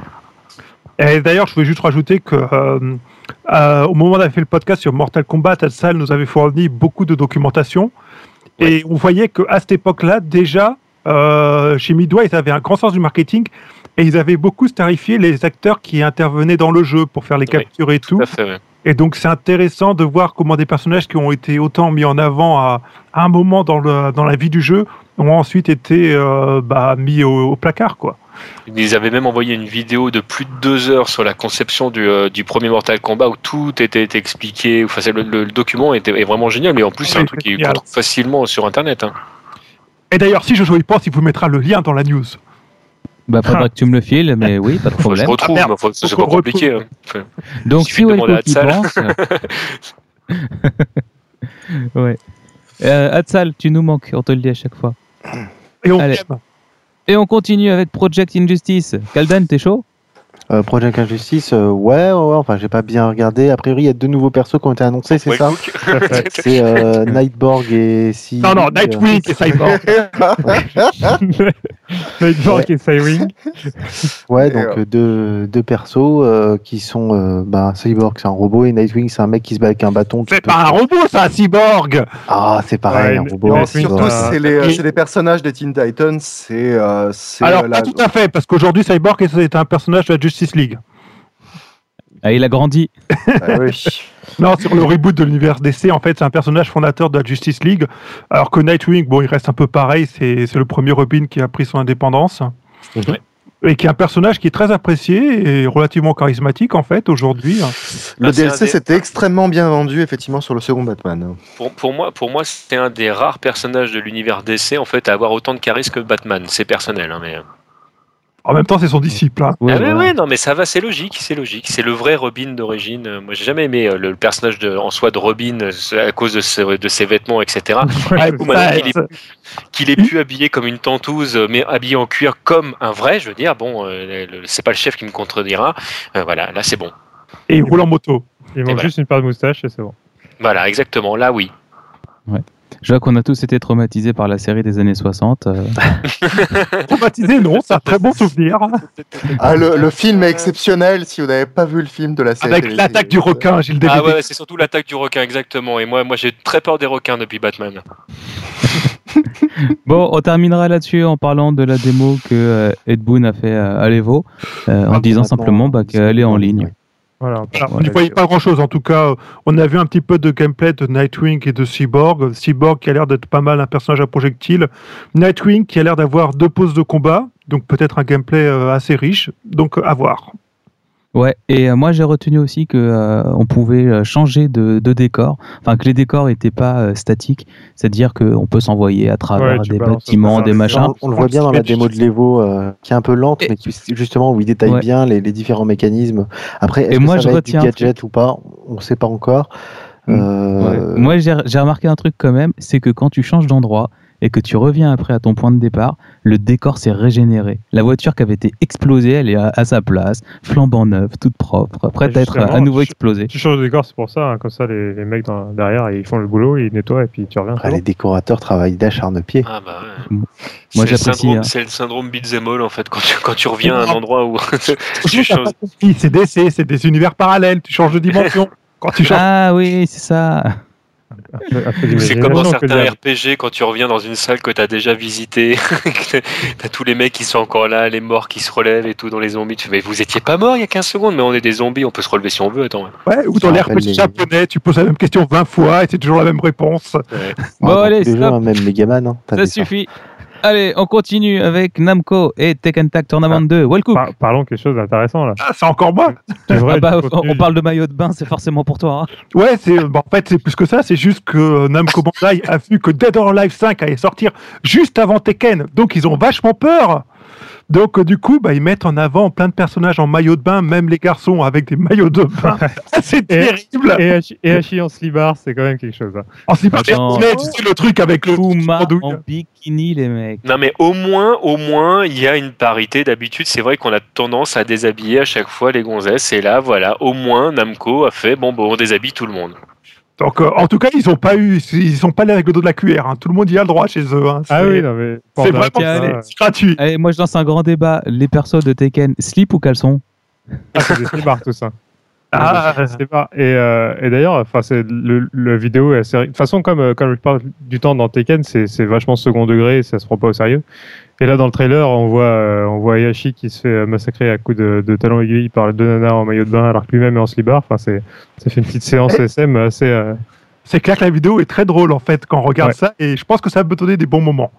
Et d'ailleurs, je voulais juste rajouter que au moment où on avait fait le podcast sur Mortal Kombat, Adsal nous avait fourni beaucoup de documentation. Et on voyait qu'à cette époque-là, déjà, euh, chez Midway, ils avaient un grand sens du marketing et ils avaient beaucoup starifié les acteurs qui intervenaient dans le jeu pour faire les Oui, captures et tout. Fait. Et donc, c'est intéressant de voir comment des personnages qui ont été autant mis en avant à, à un moment dans, le, dans la vie du jeu ont ensuite été euh, bah, mis au, au placard, quoi. Ils avaient même envoyé une vidéo de plus de deux heures sur la conception du, euh, du premier Mortal Kombat où tout était expliqué. Enfin, le, le- le document était, est vraiment génial, mais en plus, c'est un truc qu'on trouve facilement sur Internet. hein. Et d'ailleurs, si Jojo y pense, il vous mettra le lien dans la news. Bah, faudra que tu me le files, mais oui, pas de (laughs) que je problème. retrouve, Ah, c'est Faut pas compliqué. hein. Enfin, Donc, si Wellcook y Hatsal. pense. (laughs) ouais. Euh, Hatsal, tu nous manques, on te le dit à chaque fois. Et on Allez. Et on continue avec Project Injustice. Kaldan, t'es chaud? Euh, Project Injustice, euh, ouais, ouais, ouais, enfin, j'ai pas bien regardé. A priori, il y a deux nouveaux persos qui ont été annoncés, c'est ça. (laughs) C'est euh, Nightborg et si. Non, non, Nightwing et Cyborg. (laughs) (laughs) Nightborg et Cywing. Ouais, Et, donc euh, euh, deux, deux persos euh, qui sont. Euh, bah, Cyborg, c'est un robot et Nightwing, c'est un mec qui se bat avec un bâton. C'est peut- pas un robot, ça, un cyborg Ah, c'est pareil, Ouais, un robot. non, surtout, c'est les, euh, Et- c'est les personnages des Teen Titans. C'est euh, c'est, Alors, euh, pas tout à fait, parce qu'aujourd'hui, Cyborg est est un personnage de la Justice League. ah, Il a grandi. Ah oui. (laughs) Non, sur le reboot de l'univers DC, en fait, c'est un personnage fondateur de la Justice League. Alors que Nightwing, bon, il reste un peu pareil, c'est c'est le premier Robin qui a pris son indépendance. Et qui est un personnage qui est très apprécié et relativement charismatique, en fait, aujourd'hui. Le Ah, un DLC c'était extrêmement bien vendu, effectivement, sur le second Batman. Pour, pour moi, pour moi c'est un des rares personnages de l'univers DC en fait à avoir autant de charisme que Batman. C'est personnel, hein, mais En même temps, c'est son disciple. hein. Ouais, ah ouais, voilà. ouais, non, mais ça va, c'est logique, c'est logique. C'est le vrai Robin d'origine. Euh, Moi, j'ai jamais aimé euh, le, personnage de, en soi de Robin euh, à cause de, ses- de ses vêtements, etc. (laughs) Ouais, ça, qu'il qu'il est plus habillé comme une tentouse, mais habillé en cuir comme un vrai, je veux dire, bon, c'est pas le chef qui me contredira. Euh, voilà, là, c'est bon. Et il roule en moto. Il manque voilà. juste une paire de moustache et c'est bon. Voilà, exactement, là, oui. Je vois qu'on a tous été traumatisés par la série des années 60. euh. (laughs) Traumatisé, non, c'est un très bon souvenir. Ah, le, le film est exceptionnel si vous n'avez pas vu le film de la série. Avec l'attaque du requin, j'ai le DVD. Ah ouais, c'est surtout l'attaque du requin, exactement. Et moi, moi j'ai très peur des requins depuis Batman. (laughs) Bon, on terminera là-dessus en parlant de la démo que euh, Ed Boon a fait à l'Evo, euh, en Ah, disant simplement bah, qu'elle est en ligne. Voilà. Alors, on n'y voyait pas grand chose. En tout cas, on a vu un petit peu de gameplay de Nightwing et de Cyborg. Cyborg qui a l'air d'être pas mal un personnage à projectile. Nightwing qui a l'air d'avoir deux poses de combat. Donc peut-être un gameplay euh, assez riche. Donc euh, à voir. Ouais, et euh, moi j'ai retenu aussi que euh, on pouvait euh, changer de, de décor, enfin que les décors n'étaient pas euh, statiques, c'est-à-dire qu'on peut s'envoyer à travers Ouais, des bâtiments, des machins. On, on le voit bien dans la démo de l'Evo, euh, qui est un peu lente, Et- mais qui, justement où il détaille Ouais. bien les, les différents mécanismes. Après, est-ce Et que moi, ça je va être du retiens un gadget ou pas? On ne sait pas encore. Mm. Euh, Ouais. Moi j'ai j'ai remarqué un truc quand même, c'est que quand tu changes d'endroit et que tu reviens après à ton point de départ, le décor s'est régénéré. La voiture qui avait été explosée, elle est à, à sa place, flambant neuve, toute propre, prête à être à nouveau explosée. Tu changes de décor, c'est pour ça. hein, comme ça, les, les mecs dans- derrière, ils font le boulot, ils nettoient et puis tu reviens. c'est les décorateurs travaillent d'acharne-pied. Ah bah ouais. Moi, C'est le j'apprécie, syndrome- hein. C'est le syndrome all en fait quand tu, quand tu reviens à un endroit où (laughs) (laughs) tu changes. (laughs) C'est DC, c'est des univers parallèles. Tu changes de dimension. Quand tu changes. Ah oui, c'est ça. Un peu- un peu C'est comme dans certains. RPG quand tu reviens dans une salle que t'as déjà visité, (laughs) t'as tous les mecs qui sont encore là, les morts qui se relèvent et tout dans les zombies. Tu fais, mais vous étiez pas morts il y a 15 secondes, mais on est des zombies, on peut se relever si on veut. Attends. Ouais, ou dans les RPG les- japonais, tu poses la même question 20 fois et c'est toujours la même réponse. Bon, dans allez, stop. hein, même Megaman. Hein, Ça suffit. Allez, on continue avec Namco et Tekken Tag Tournament 2. Welcome. Par- parlons quelque chose d'intéressant là. Ah, c'est encore moi. Vrai, Ah bah, on parle de maillot de bain, c'est forcément pour toi. hein. Ouais, c'est bon, en fait c'est plus que ça, c'est juste que euh, Namco Bandai a vu que Dead or Alive 5 allait sortir juste avant Tekken, donc ils ont vachement peur. Donc euh, du coup, bah, ils mettent en avant plein de personnages en maillot de bain, même les garçons avec des maillots de bain. (laughs) c'est Et- terrible. Et Et Hachi en slibard, c'est quand même quelque chose. hein. En tu sais, le truc avec le en bikini, les mecs. Non mais au moins, au moins, il y a une parité. D'habitude, c'est vrai qu'on a tendance à déshabiller à chaque fois les gonzesses. Et là, voilà, au moins, Namco a fait bon, bon, on déshabille tout le monde. Donc euh, en tout cas, ils ont pas eu, ils sont pas allés avec le dos de la cuillère. hein. Tout le monde y a le droit chez eux. hein. Ah C'est- oui, non mais. c'est vraiment euh, c'est gratuit. Allez, moi je lance un grand débat. Les persos de Tekken, slip ou caleçon? Ah, c'est des slibards tout ça. Ah, C'est pas. Et, euh, et d'ailleurs, enfin, c'est le, le vidéo est assez. De toute façon, comme euh, comme je parle du temps dans Tekken, c'est c'est vachement second degré, ça se prend pas au sérieux. Et là, dans le trailer, on voit euh, on voit Hayashi qui se fait euh, massacrer à coups de, de talons aiguilles par deux nanas en maillot de bain, alors que lui-même est en slibard. Enfin, c'est ça fait une petite séance SM assez. euh, c'est clair que la vidéo est très drôle en fait quand on regarde Ouais. ça et je pense que ça peut donner des bons moments.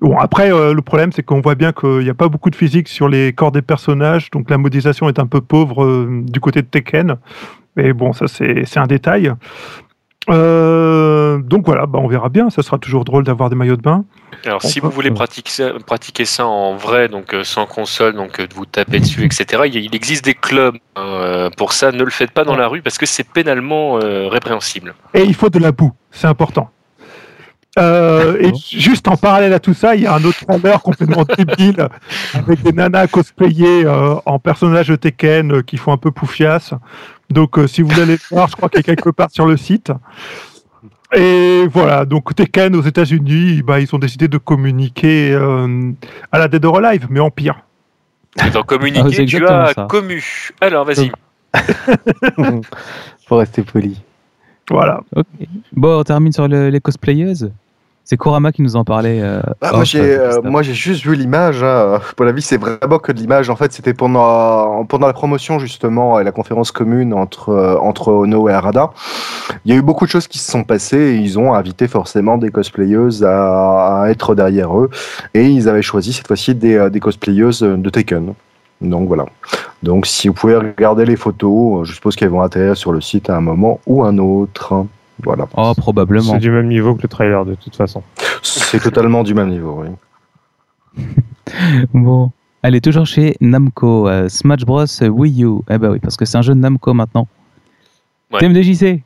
Bon après euh, le problème c'est qu'on voit bien qu'il n'y a pas beaucoup de physique sur les corps des personnages donc la modélisation est un peu pauvre du côté de Tekken mais bon ça c'est c'est un détail. Euh, donc voilà bah, on verra bien ça sera toujours drôle d'avoir des maillots de bain. Alors, On si peut- vous voulez pratiquer ça, pratiquer ça en vrai, donc euh, sans console, donc euh, de vous taper dessus, etc., il, existe des clubs euh, pour ça. Ne le faites pas dans la rue parce que c'est pénalement euh, répréhensible. Et il faut de la boue, c'est important. Euh, et juste en parallèle à tout ça, il y a un autre trailer complètement (laughs) débile avec des nanas cosplayées euh, en personnages de Tekken euh, qui font un peu poufias. Donc, euh, si vous voulez voir, je crois qu'il y a quelque part sur le site. Et voilà, donc Tekken aux États-Unis, bah, ils ont décidé de communiquer euh, à la Dead or Alive, mais en pire. Dans Ah, communiquer, c'est tu as ça. commu. Alors, vas-y. (laughs) Faut rester poli. Voilà. Bon, on termine sur le- les cosplayeuses. C'est Kurama qui nous en parlait. euh, Ah, off, moi, j'ai, euh, euh, juste moi, j'ai juste vu l'image. Hein. Pour la vie, c'est vraiment que de l'image. En fait, c'était pendant, pendant la promotion, justement, et la conférence commune entre, entre Ono et Arada. Il y a eu beaucoup de choses qui se sont passées et ils ont invité forcément des cosplayeuses à, à être derrière eux. Et ils avaient choisi cette fois-ci des, des cosplayeuses de Taken. Donc voilà. Donc si vous pouvez regarder les photos, je suppose qu'elles vont atterrir sur le site à un moment ou un autre. Voilà. Oh, probablement. C'est du même niveau que le trailer de toute façon. C'est totalement du même niveau, oui. (laughs) Bon. Elle est toujours chez Namco. euh, Smash Bros Wii U. Eh bah oui, parce que c'est un jeu de Namco maintenant. Ouais. TMDJC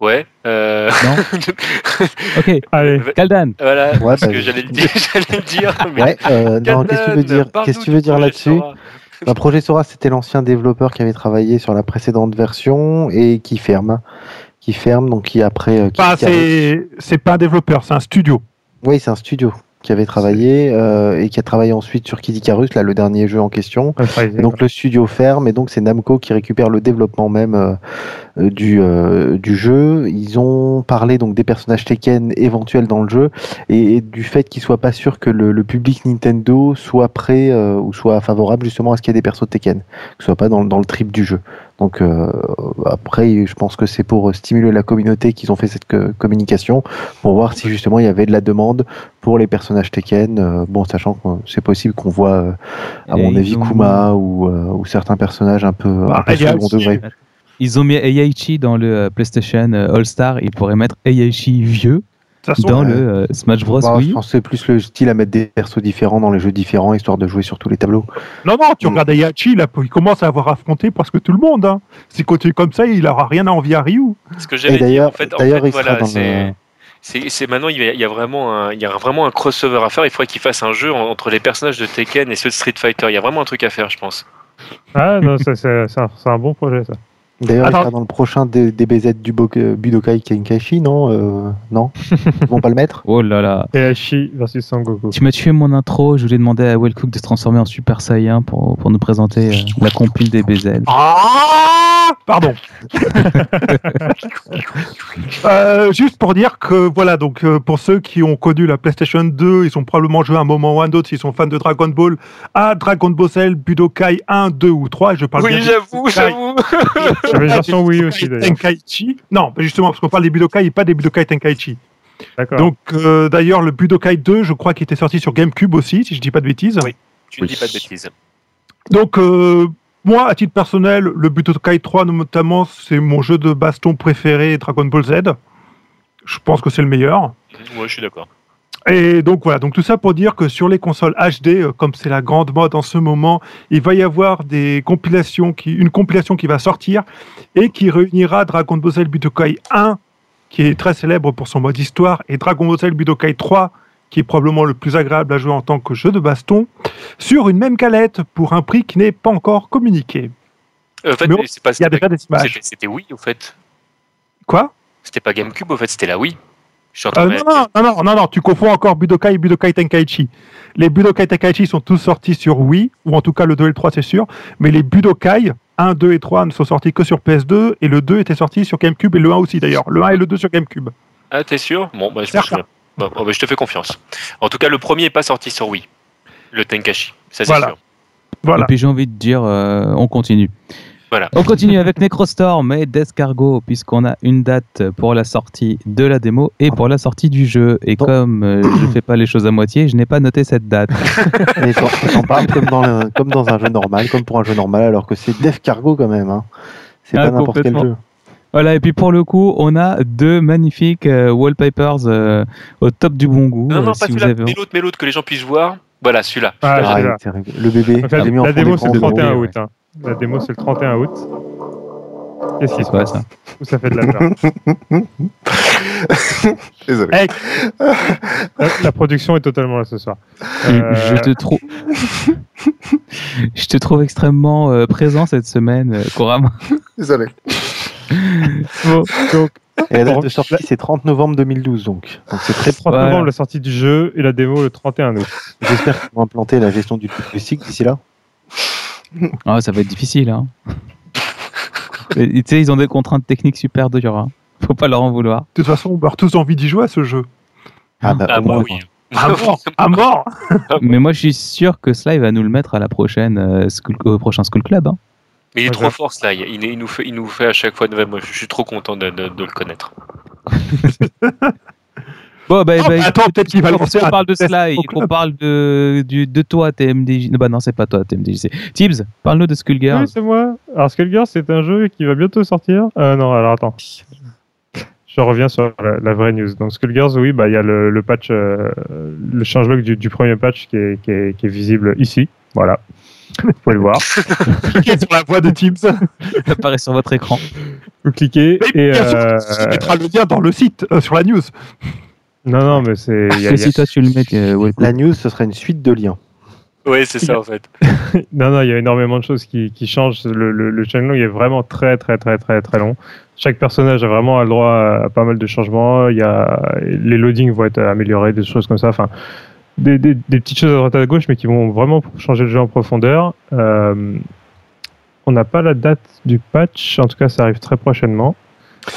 Ouais. Euh... Non (laughs) Ok. Allez, Kaldan voilà. Ouais, parce bah, que j'allais le dire. (laughs) J'allais le dire. mais- Ouais, euh, non, qu'est-ce que tu veux dire? Qu'est-ce que tu veux dire projet là-dessus? Sora. bah, Projet Sora, c'était l'ancien développeur qui avait travaillé sur la précédente version et qui ferme. Qui ferme, donc qui après. euh, qui- c'est c'est pas un développeur, c'est un studio. Oui, c'est un studio qui avait travaillé euh, et qui a travaillé ensuite sur Kid Icarus, là, le dernier jeu en question. Et donc le studio ferme et donc c'est Namco qui récupère le développement même euh, euh, du, euh, du jeu. Ils ont parlé donc des personnages Tekken éventuels dans le jeu et, et du fait qu'ils soient pas sûrs que le, le public Nintendo soit prêt ou soit favorable justement à ce qu'il y ait des persos de Tekken, que ce soit pas dans, dans le trip du jeu. Donc euh, après, je pense que c'est pour stimuler la communauté qu'ils ont fait cette co- communication pour voir si justement il y avait de la demande pour les personnages Tekken. Euh, bon, sachant que c'est possible qu'on voit euh, à Et mon avis ont- Kuma ou, euh, ou certains personnages un peu, Bah, un peu second degré. Ils ont mis Heihachi dans le euh, PlayStation euh, All-Star. Ils pourraient mettre Heihachi vieux façon, dans ouais. le euh, Smash Bros. Bah, Je Wii. pense que c'est plus le style à mettre des persos différents dans les jeux différents histoire de jouer sur tous les tableaux. Non, non, tu Mm. regardes Ayachi, là, il commence à avoir affronté presque tout le monde. Hein. Si continue comme ça, il aura rien à envier à Ryu. Ce que j'avais Et dit, d'ailleurs, en fait, en fait, il sera voilà, dans c'est. le... C'est maintenant il y, a, vraiment un il y a vraiment un crossover à faire. Il faudrait qu'il fasse un jeu en- entre les personnages de Tekken et ceux de Street Fighter. Il y a vraiment un truc à faire, je pense. Ah non, c'est un bon projet ça. D'ailleurs, il sera dans le prochain DBZ du Bo- Budokai Tenkaichi, non euh, Non (laughs) Ils vont pas le mettre Oh là là. Et Hachi versus Sangoku. Tu m'as tué mon intro. Je voulais demander à Wellcook de se transformer en Super Saiyan pour, pour nous présenter euh, (laughs) la compile des BZ. Ah Pardon. (laughs) Euh, juste pour dire que voilà, donc euh, pour ceux qui ont connu la PlayStation 2, ils ont probablement joué un moment ou un autre, s'ils sont fans de Dragon Ball, à Dragon Ball Z, Budokai 1, 2 ou 3. Je parle bien Oui, j'avoue, j'avoue. J'avais une version Wii aussi d'ailleurs. Tenkaichi. Non, justement, parce qu'on parle des Budokai et pas des Budokai Tenkaichi. D'accord. Donc euh, d'ailleurs, le Budokai 2, je crois qu'il était sorti sur GameCube aussi, si je dis pas de bêtises. Oui. Tu ne dis pas de bêtises. Donc, euh, moi, à titre personnel, le Budokai 3, notamment, c'est mon jeu de baston préféré, Dragon Ball Z. Je pense que c'est le meilleur. Ouais, je suis d'accord. Et donc voilà, donc tout ça pour dire que sur les consoles HD, euh, comme c'est la grande mode en ce moment, il va y avoir des compilations qui, une compilation qui va sortir et qui réunira Dragon Ball Z Budokai 1, qui est très célèbre pour son mode histoire, et Dragon Ball Z Budokai 3, qui est probablement le plus agréable à jouer en tant que jeu de baston, sur une même galette pour un prix qui n'est pas encore communiqué. Euh, En fait, pas. Il y a déjà des images. c'était- Wii, au fait. Quoi? C'était pas GameCube, au fait, c'était la Wii. Je suis en Euh, non, non, non, non, non, non, tu confonds encore Budokai et Budokai Tenkaichi. Les Budokai Tenkaichi sont tous sortis sur Wii, ou en tout cas le 2 et le 3 c'est sûr, mais les Budokai 1, 2 et 3 ne sont sortis que sur PS2, et le 2 était sorti sur GameCube, et le 1 aussi d'ailleurs. Le 1 et le 2 sur GameCube. Ah, t'es sûr? Bon, bah, je, je- bon, bon, bah, je te fais confiance. En tout cas, le premier est pas sorti sur Wii. Le Tenkashi. Ça, c'est Voilà. sûr. Voilà. Et puis j'ai envie de dire, euh, on continue. Voilà. On continue avec Necrostorm et Descargo, puisqu'on a une date pour la sortie de la démo et pour la sortie du jeu. Et Bon. comme euh, je fais pas les choses à moitié, je n'ai pas noté cette date. (laughs) Mais t'en t'en parles comme dans, le- comme dans un jeu normal, comme pour un jeu normal, alors que c'est Def Cargo quand même. Hein. C'est Ah, pas n'importe quel complètement. jeu. Voilà, et puis pour le coup, on a deux magnifiques euh, wallpapers euh, au top du bon goût. Non, non, si pas vous celui-là. avez... Mais l'autre, mais l'autre, que les gens puissent voir. Voilà, celui-là. Ah, Ah. Le bébé, En fait, je l'ai mis en la démo c'est le de mon 31 bébé. août. hein. La démo c'est le 31 août. Qu'est-ce qui C'est se quoi passe ça Ou ça fait de la peur (laughs) Désolé. la, la production est totalement là ce soir. Je Euh, te trouve. (laughs) je te trouve extrêmement euh, présent cette semaine, euh, Kurama. (laughs) Désolé. Bon, donc, Et la date de sortie, c'est 30 novembre 2012, donc. Donc c'est très 30 Voilà. novembre la sortie du jeu et la démo le 31 août. J'espère qu'ils vont implanter la gestion du cycle d'ici là. Ah, ça va être difficile. Hein. Et, tu sais, ils ont des contraintes techniques super dures. Hein. Faut pas leur en vouloir. De toute façon, on meurt tous envie d'y jouer à ce jeu. Ah, bah, Ah, moi, moins, oui. À mort À mort (laughs) Mais moi, je suis sûr que cela, il va nous le mettre à la prochaine, euh, school- au prochain School Club. hein. Mais il est Ouais, trop fort, là. Il, il nous fait, il nous fait à chaque fois de Moi, je suis trop content de, de- de le connaître. (laughs) Bon, bah, Oh, bah, bah, attends, peut-être qu'il va on lancer un parle de cela et qu'on parle de, du, de toi, TMDJ. Non, bah non, c'est pas toi, TMDJ. c'est Tibbs, parle-nous de Skullgirls. Oui, c'est moi. Alors, Skullgirls, c'est un jeu qui va bientôt sortir. Euh, non, alors attends. Je reviens sur la, vraie news. Donc Skullgirls, oui, bah il y a le, le patch, euh, le changelog du, du, premier patch qui est, qui, est, qui est, visible ici. Voilà. Vous pouvez le voir. (laughs) cliquez sur la voix de Teams. Il apparaît sur votre écran. Vous cliquez et. Bien euh, sûr, mettras le lien dans le site, euh, sur la news. Non, non, mais c'est. Si toi tu le mets, euh, la news, ce serait une suite de liens. Oui, c'est ça en fait. (laughs) non, non, il y a énormément de choses qui, qui changent. Le, le, le channel est vraiment très, très, très, très, très long. Chaque personnage a vraiment le droit à pas mal de changements. Il y a les loadings vont être améliorés, des choses comme ça. Enfin, des, des, des, petites choses à droite à gauche, mais qui vont vraiment changer le jeu en profondeur. Euh, on n'a pas la date du patch, en tout cas, ça arrive très prochainement.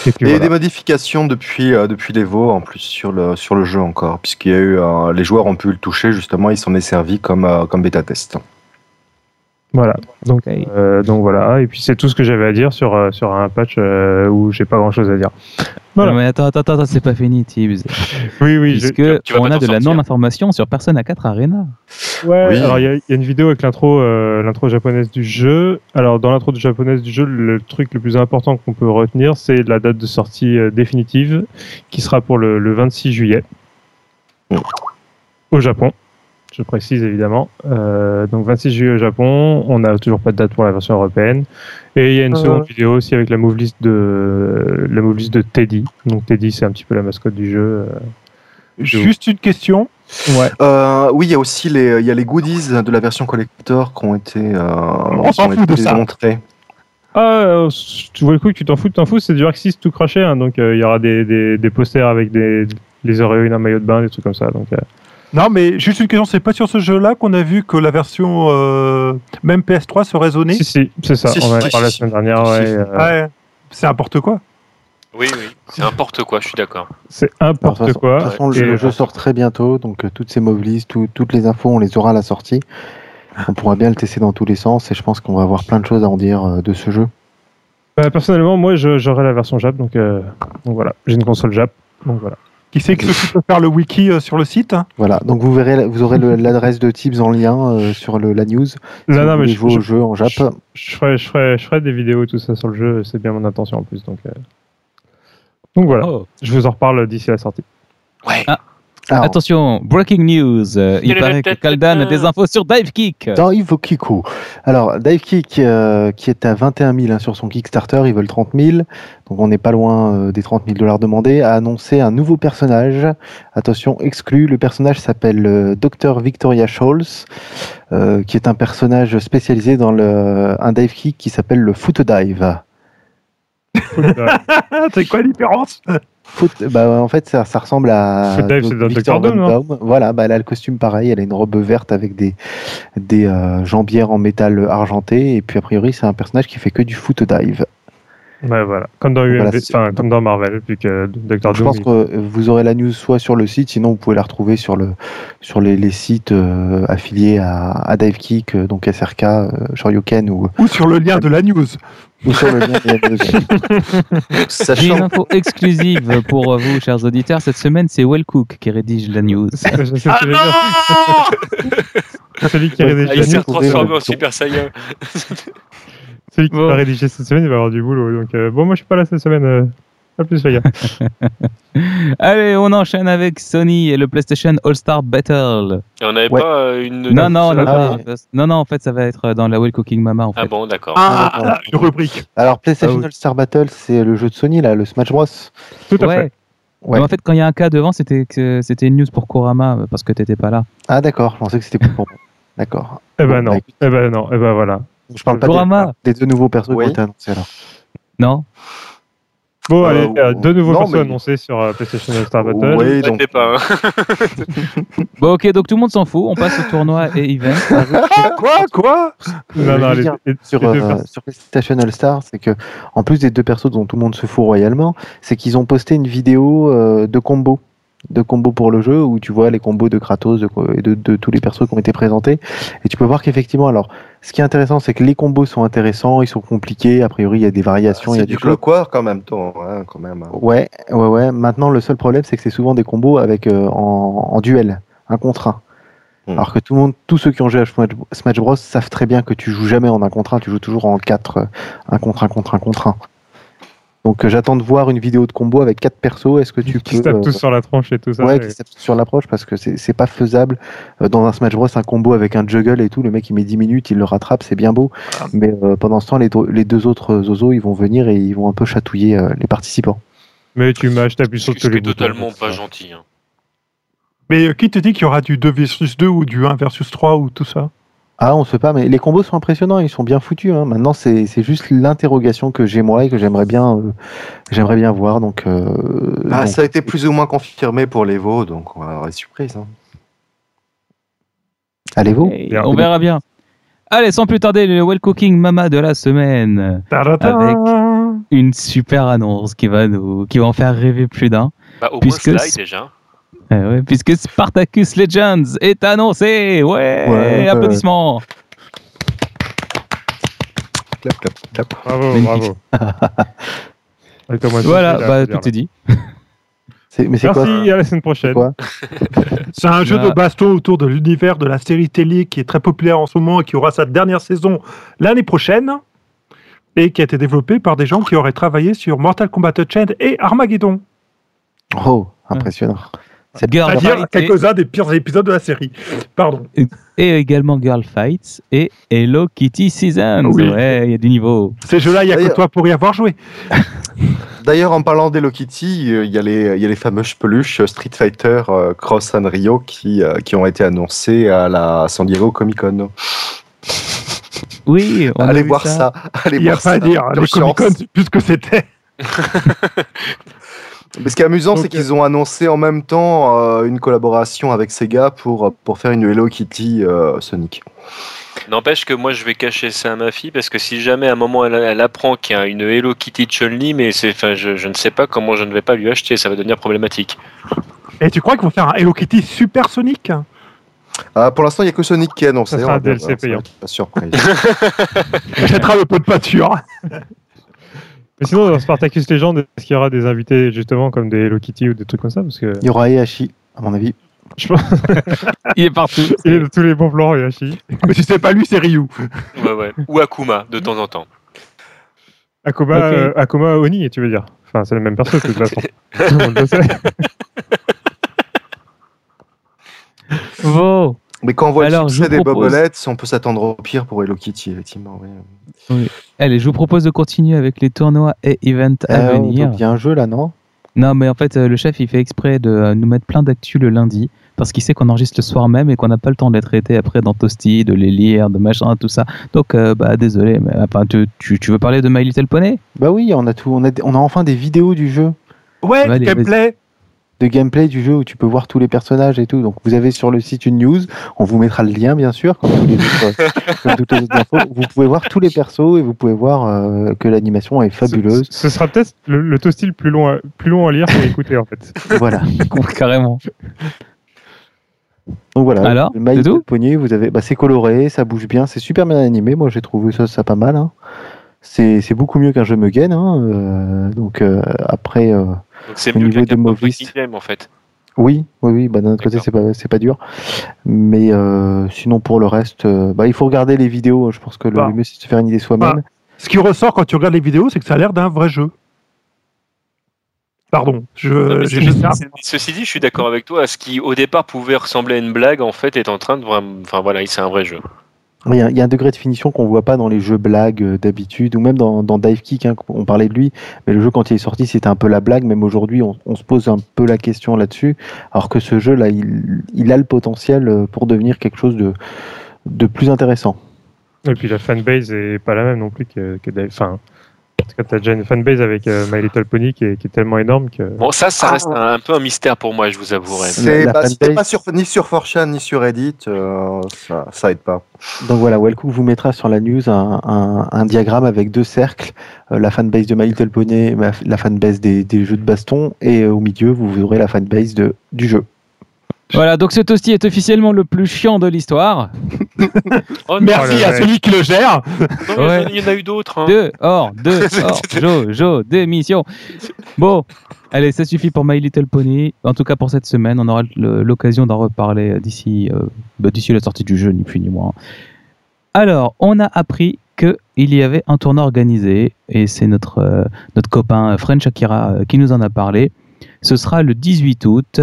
Et il y a des modifications depuis, euh, depuis l'Evo en plus sur le, sur le jeu encore, puisqu'il y a eu euh, les joueurs ont pu le toucher justement, ils s'en est servi comme, euh, comme bêta test. Voilà, donc, euh, donc voilà, et puis c'est tout ce que j'avais à dire sur, euh, sur un patch euh, où j'ai pas grand chose à dire. Voilà. Non mais attends, attends, attends, c'est pas fini, Tibbs. Oui, oui, Puisque je, on a de la non-information sur Persona 4 Arena. Ouais, oui. alors il y, y, a une vidéo avec l'intro euh, l'intro japonaise du jeu. Alors dans l'intro japonaise du jeu, le truc le plus important qu'on peut retenir, c'est la date de sortie définitive qui sera pour le, le 26 juillet au Japon je précise évidemment. Euh, donc 26 juillet au Japon, on n'a toujours pas de date pour la version européenne. Et il y a une euh... seconde vidéo aussi avec la move list de la move list de Teddy. Donc Teddy, c'est un petit peu la mascotte du jeu. Euh, Juste une question. Ouais. Euh, oui, il y a aussi les, il y a les goodies de la version collector qui ont été, euh, on s'en fout de ça. montrés. Ah, tu vois le coup que tu t'en fous, tu t'en fous, c'est du 6 tout craché, hein, donc il y aura des, des, des, posters avec des, les oreilles, un maillot de bain, des trucs comme ça. Donc, non, mais juste une question, c'est pas sur ce jeu-là qu'on a vu que la version euh, même PS3 se raisonnait Si, si, c'est ça. Si, on en a si, parlé la semaine dernière. si, ouais, si. euh, Ouais, c'est n'importe quoi. Oui, oui, c'est n'importe quoi, je suis d'accord. C'est n'importe De toute quoi. façon, le, jeu sort très bientôt, donc euh, toutes ces mobilises, tout- toutes les infos, on les aura à la sortie. On pourra bien le tester dans tous les sens et je pense qu'on va avoir plein de choses à en dire euh, de ce jeu. Bah, personnellement, moi, j'aurai la version Jap, donc, euh, donc voilà. J'ai une console Jap, donc voilà. Qui sait que Sophie peut faire le wiki euh, sur le site hein Voilà, donc vous verrez, vous aurez l'adresse de Tibbs en lien euh, sur le, la news. Si Non, mais je, je- jeu en Jap. je- je ferai, je, ferai, je ferai des vidéos et tout ça sur le jeu, c'est bien mon intention en plus. Donc, euh. donc voilà, Oh. je vous en reparle d'ici la sortie. Ouais. Alors, Attention, breaking news. Euh, il (laughs) paraît que Kaldan a des infos sur Divekick. Dans Kiku. Alors, Divekick, euh, qui est à 21 000 hein, sur son Kickstarter, ils veulent 30 000. Donc, on n'est pas loin euh, des 30 000 dollars demandés. A annoncé un nouveau personnage. Attention, exclu. Le personnage s'appelle euh, Dr. Victoria Scholz, euh, qui est un personnage spécialisé dans le, un dive kick qui s'appelle le foot dive. (laughs) C'est quoi la différence? Foot, bah, en fait, ça, ça ressemble à c'est Victor. Doom. Voilà, bah, elle a le costume pareil. Elle a une robe verte avec des, des euh, jambières en métal argenté. Et puis, a priori, c'est un personnage qui fait que du foot dive. Ouais, voilà. Comme dans, Voilà, UMV, c'est- enfin, comme dans Marvel, puis que. Je Doom. pense il- que vous aurez la news soit sur le site, sinon vous pouvez la retrouver sur, le, sur les, les sites euh, affiliés à, à DiveKick, euh, donc SRK, euh, Shoryuken ou, Ou sur le lien de la news ou sur le lien de la news. (laughs) J'ai une Sachant info exclusive pour vous, chers auditeurs. Cette semaine, c'est Wellcook qui rédige la news. (laughs) Je je Ah dire. (laughs) Celui qui, rédige la il s'est news, transformé en Super Saiyan. Celui qui Bon. va rédiger cette semaine, il va avoir du boulot. Donc, euh, bon, moi, je suis pas là cette semaine. Euh, pas plus, les gars. (laughs) Allez, on enchaîne avec Sony et le PlayStation All-Star Battle. Et on n'avait Ouais. pas euh, une. Non, non, Ah pas- ouais. non, non, en fait, ça va être dans la Well Cooking Mama, en fait. Ah bon, d'accord. Ah, d'accord. une rubrique. Alors, PlayStation Ah oui. All-Star Battle, c'est le jeu de Sony, là, le Smash Bros. Tout à ouais. fait. Ouais. Mais en fait, quand il y a un cas devant, c'était c'était une news pour Kurama euh, parce que t'étais pas là. Ah, d'accord, je pensais que c'était pour moi. D'accord. Eh ben non. bah. Eh ben non. Eh ben voilà. Je parle pas des, des deux nouveaux persos Oui. qui ont été annoncés alors. Non Bon, Euh, allez, euh, deux nouveaux non, persos mais- annoncés sur euh, PlayStation All-Star Battle. Oui, Ne donc, t'inquiète pas. hein. (laughs) Bon, ok, donc tout le monde s'en fout. On passe au tournoi et event. Quoi Quoi Non, non, les, les- sur, les euh, PlayStation All Star, c'est que en plus des deux persos dont tout le monde se fout royalement, c'est qu'ils ont posté une vidéo euh, de combo, de combo pour le jeu où tu vois les combos de Kratos et de, de tous les persos qui ont été présentés et tu peux voir qu'effectivement, alors ce qui est intéressant, c'est que les combos sont intéressants, ils sont compliqués, a priori il y a des variations, il y a c'est du clockwork en même temps, hein, quand même. Ouais, ouais, ouais. Maintenant, le seul problème, c'est que c'est souvent des combos avec euh, en, en duel, un contre un. Hmm. Alors que tout le monde, tous ceux qui ont joué à Smash Smash Bros savent très bien que tu joues jamais en un contre un, tu joues toujours en 4, un contre un contre un contre un. Donc j'attends de voir une vidéo de combo avec quatre persos. Est-ce que tu Qui peux se tapent tous sur la tronche et tout ça. Ouais, qui se tapent sur l'approche parce que c'est c'est pas faisable Euh, dans un Smash Bros un combo avec un juggle et tout. Le mec il met 10 minutes, il le rattrape, c'est bien beau. Mais euh, pendant ce temps, les, les deux autres zozos ils vont venir et ils vont un peu chatouiller euh, les participants. Mais tu m'as t'appuies sur Ce tous qui les totalement pas gentil. hein. Mais euh, qui te dit qu'il y aura du 2 versus 2 ou du 1 versus 3 ou tout ça? Ah, on sait pas, mais les combos sont impressionnants, ils sont bien foutus. Hein. Maintenant, c'est c'est juste l'interrogation que j'ai moi et que j'aimerais bien, euh, j'aimerais bien voir. Donc, euh, Ah, donc, ça a été plus ou moins confirmé pour les veaux, donc on va avoir des surprises. hein. Bien. on verra bien. Allez, sans plus tarder, le Well Cooking Mama de la semaine. Avec- Une super annonce qui va nous, qui va en faire rêver plus d'un. Bah, au Puisque moins c'est- Sly déjà. Eh ouais, puisque Spartacus Legends est annoncé. Ouais, Ouais, applaudissements. Clap, clap, clap. Bravo, Magnifique. bravo. (laughs) Voilà, là, bah, tout est dit. C'est- Mais c'est Merci, quoi à la semaine prochaine. (laughs) C'est un jeu Ah. de baston autour de l'univers de la série télé qui est très populaire en ce moment et qui aura sa dernière saison l'année prochaine et qui a été développé par des gens qui auraient travaillé sur Mortal Kombat Unchained et Armageddon. Oh, impressionnant. C'est Girl C'est-à-dire quelques-uns des pires épisodes de la série. Pardon. et également Girl Fights et Hello Kitty Seasons. Oui. Ouais, il y a du niveau. Ces jeux-là, il n'y a que toi pour y avoir joué. (laughs) D'ailleurs, en parlant d'Hello Kitty, euh, il y, a les- il y a les fameuses peluches Street Fighter euh, Cross and Rio qui, euh, qui ont été annoncées à la San Diego Comic Con. Oui, on a Allez vu voir ça. Allez Il n'y a voir pas à ça. dire. Quelle Les Comic Con, plus ce que c'était. (laughs) Mais ce qui est amusant, c'est qu'ils ont annoncé en même temps euh, une collaboration avec Sega pour, pour faire une Hello Kitty euh, Sonic. N'empêche que moi je vais cacher ça à ma fille parce que si jamais à un moment elle, elle apprend qu'il y a une Hello Kitty Chun-Li, mais c'est, enfin, je, je ne sais pas comment je ne vais pas lui acheter, ça va devenir problématique. Et tu crois qu'ils vont faire un Hello Kitty Super Sonic? Ah, pour l'instant, il n'y a que Sonic qui est annoncé. Ça sera on un DLC payant. La surprise. (laughs) Achètera le pot de pâture. (laughs) Mais sinon, dans Spartacus Legend, est-ce qu'il y aura des invités justement comme des Hello Kitty ou des trucs comme ça Parce que Il y aura Ehashi, à mon avis. je pense (laughs) Il est partout. qu'il est de tous les bons plans, Yoshi. Mais si c'est pas lui, c'est Ryu. Ouais, ouais. Ou Akuma de temps en temps. Akuma, euh, Akuma Oni, tu veux dire Enfin, c'est le même perso de toute façon. (laughs) Tout le monde le sait. Bon. Mais quand on voit Alors, le succès des propose- bobolettes, on peut s'attendre au pire pour Hello Kitty, effectivement. oui. Allez, je vous propose de continuer avec les tournois et events à Euh, venir. Il y a un jeu là, non? Non, mais en fait, euh, le chef, il fait exprès de euh, nous mettre plein d'actu le lundi, parce qu'il sait qu'on enregistre le soir même et qu'on n'a pas le temps d'être traité après dans Toasty, de les lire, de machin, tout ça. Donc, euh, bah, désolé, mais enfin, tu, tu, tu veux parler de My Little Pony? Bah oui, on a tout. On a, on a enfin des vidéos du jeu, Ouais, Allez, gameplay. De gameplay du jeu où tu peux voir tous les personnages et tout. Donc vous avez sur le site une news. On vous mettra le lien bien sûr, comme tous les autres, (laughs) comme toutes les autres infos. Vous pouvez voir tous les persos et vous pouvez voir euh, que l'animation est fabuleuse. Ce, ce sera peut-être le, le toasty le plus long, à, plus long à lire qu'à écouter en fait. (laughs) voilà. (laughs) Carrément. Donc voilà. Alors, le Pony, vous avez, bah, c'est coloré, ça bouge bien, c'est super bien animé. Moi, j'ai trouvé ça, ça pas mal. hein. C'est, beaucoup mieux qu'un jeu Mugen. Hein. euh, donc euh, après, euh, Donc c'est Au mieux que niveau de Movis. En fait. oui, oui, oui. Bah, d'un autre côté, c'est pas, c'est pas dur. Mais euh, sinon, pour le reste, euh, bah, il faut regarder les vidéos. Je pense que le Bah. mieux, c'est de se faire une idée soi-même. Ce qui ressort quand tu regardes les vidéos, c'est que ça a l'air d'un vrai jeu. Pardon, je, Non, c'est- Ceci dit, je suis d'accord avec toi. Ce qui au départ pouvait ressembler à une blague, en fait, est en train de vraiment. Enfin voilà, c'est un vrai jeu. Il y, a, un degré de finition qu'on voit pas dans les jeux blagues euh, d'habitude, ou même dans, dans Dive Kick, hein, on parlait de lui, mais le jeu quand il est sorti c'était un peu la blague, même aujourd'hui on, se pose un peu la question là-dessus, alors que ce jeu là il, a le potentiel euh, pour devenir quelque chose de, plus intéressant. Et puis la fanbase est pas la même non plus que, que parce que t'as déjà une fanbase avec euh, My Little Pony qui est, qui est tellement énorme que. Bon, ça, ça Ah. reste un, un peu un mystère pour moi, je vous avouerai. C'est, bah, si t'es fanbase- pas sur, ni sur 4chan ni sur Reddit, euh, ça, ça aide pas. Donc voilà, Wellcook vous mettra sur la news un, un- un diagramme avec deux cercles, euh, la fanbase de My Little Pony, la fanbase des, des jeux de baston, et euh, au milieu vous aurez la fanbase de, du jeu. Voilà, donc ce toasty est officiellement le plus chiant de l'histoire. (laughs) Oh, non, Merci le à celui qui le gère. non, Ouais. Il y en a eu d'autres. hein. Deux hors, deux (laughs) hors, jo, jo, démission. Bon, allez, ça suffit pour My Little Pony. En tout cas pour cette semaine, on aura l'occasion d'en reparler d'ici euh, bah, d'ici la sortie du jeu, ni plus ni moins. Alors, on a appris qu'il y avait un tournoi organisé, et c'est notre, euh, notre copain French Akira qui nous en a parlé. Ce sera le 18 août